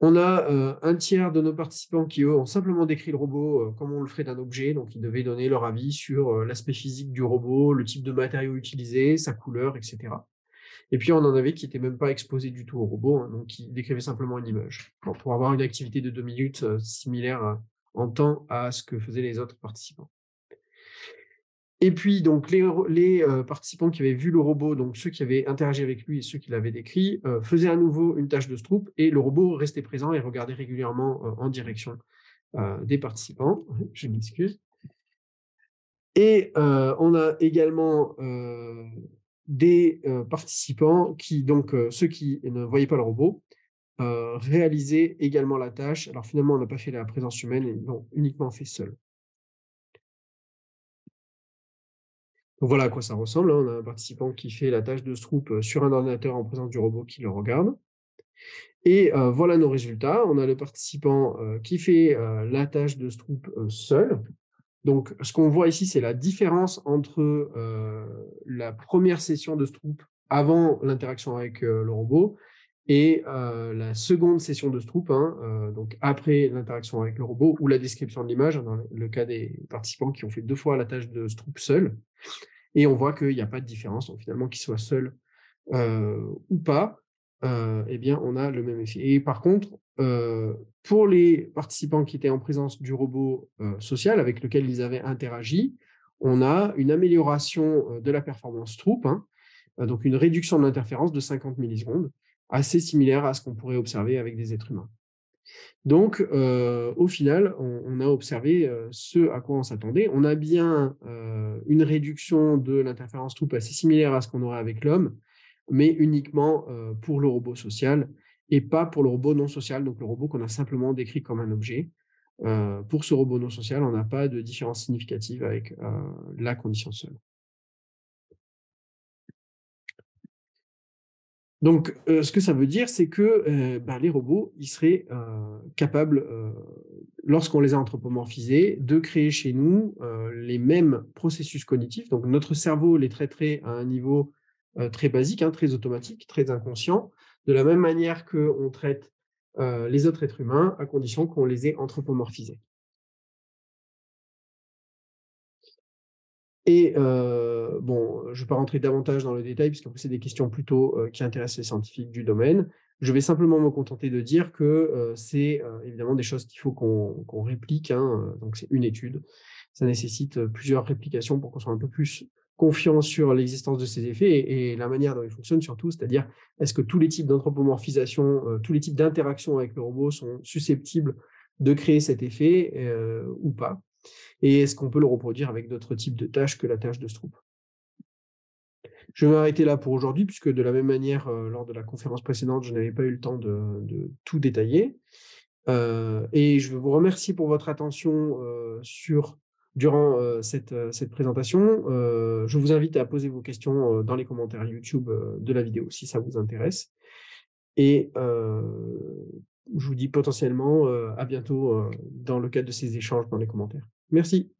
On a un tiers de nos participants qui, eux, ont simplement décrit le robot comme on le ferait d'un objet. Donc, ils devaient donner leur avis sur l'aspect physique du robot, le type de matériau utilisé, sa couleur, etc. Et puis, on en avait qui n'étaient même pas exposés du tout au robot, hein, donc qui décrivaient simplement une image. pour avoir une activité de deux minutes similaire en temps à ce que faisaient les autres participants. Et puis, donc, les, euh, participants qui avaient vu le robot, donc ceux qui avaient interagi avec lui et ceux qui l'avaient décrit, euh, faisaient à nouveau une tâche de Stroop et le robot restait présent et regardait régulièrement euh, en direction des participants. Je m'excuse. Et on a également des participants qui, donc, ceux qui ne voyaient pas le robot, réalisaient également la tâche. Alors finalement, on n'a pas fait la présence humaine, ils l'ont uniquement fait seul. Voilà à quoi ça ressemble. Hein. On a un participant qui fait la tâche de Stroop euh, sur un ordinateur en présence du robot qui le regarde. Et euh, voilà nos résultats. On a le participant euh, qui fait la tâche de Stroop seul. Donc, ce qu'on voit ici, c'est la différence entre la première session de Stroop avant l'interaction avec le robot et la seconde session de Stroop, hein, donc après l'interaction avec le robot ou la description de l'image, dans le cas des participants qui ont fait deux fois la tâche de Stroop seul. Et on voit qu'il n'y a pas de différence. Finalement, qu'il soit seul ou pas, eh bien, on a le même effet. Et par contre, pour les participants qui étaient en présence du robot social avec lequel ils avaient interagi, on a une amélioration de la performance Stroop, hein, donc une réduction de l'interférence de 50 millisecondes, assez similaire à ce qu'on pourrait observer avec des êtres humains. Donc, au final, on, a observé ce à quoi on s'attendait. On a bien une réduction de l'interférence troupe assez similaire à ce qu'on aurait avec l'homme, mais uniquement pour le robot social et pas pour le robot non social, donc le robot qu'on a simplement décrit comme un objet. Euh, pour ce robot non social, on n'a pas de différence significative avec euh, la condition seule. Donc, euh, ce que ça veut dire, c'est que ben, les robots, ils seraient capables, lorsqu'on les a anthropomorphisés, de créer chez nous les mêmes processus cognitifs. Donc, notre cerveau les traiterait à un niveau très basique, hein, très automatique, très inconscient, de la même manière qu'on traite euh, les autres êtres humains, à condition qu'on les ait anthropomorphisés. Et euh, bon, je ne vais pas rentrer davantage dans le détail, puisque c'est des questions plutôt euh, qui intéressent les scientifiques du domaine. Je vais simplement me contenter de dire que c'est évidemment des choses qu'il faut qu'on réplique. Hein, donc c'est une étude. Ça nécessite plusieurs réplications pour qu'on soit un peu plus confiance sur l'existence de ces effets et, la manière dont ils fonctionnent surtout, c'est-à-dire est-ce que tous les types d'anthropomorphisation, euh, tous les types d'interactions avec le robot sont susceptibles de créer cet effet euh, ou pas? Et est-ce qu'on peut le reproduire avec d'autres types de tâches que la tâche de Stroop? Je vais m'arrêter là pour aujourd'hui, puisque de la même manière, euh, lors de la conférence précédente, je n'avais pas eu le temps de, tout détailler. et je vous remercier pour votre attention sur durant cette, cette, présentation. je vous invite à poser vos questions dans les commentaires YouTube de la vidéo si ça vous intéresse. Et je vous dis potentiellement à bientôt dans le cadre de ces échanges dans les commentaires. Merci.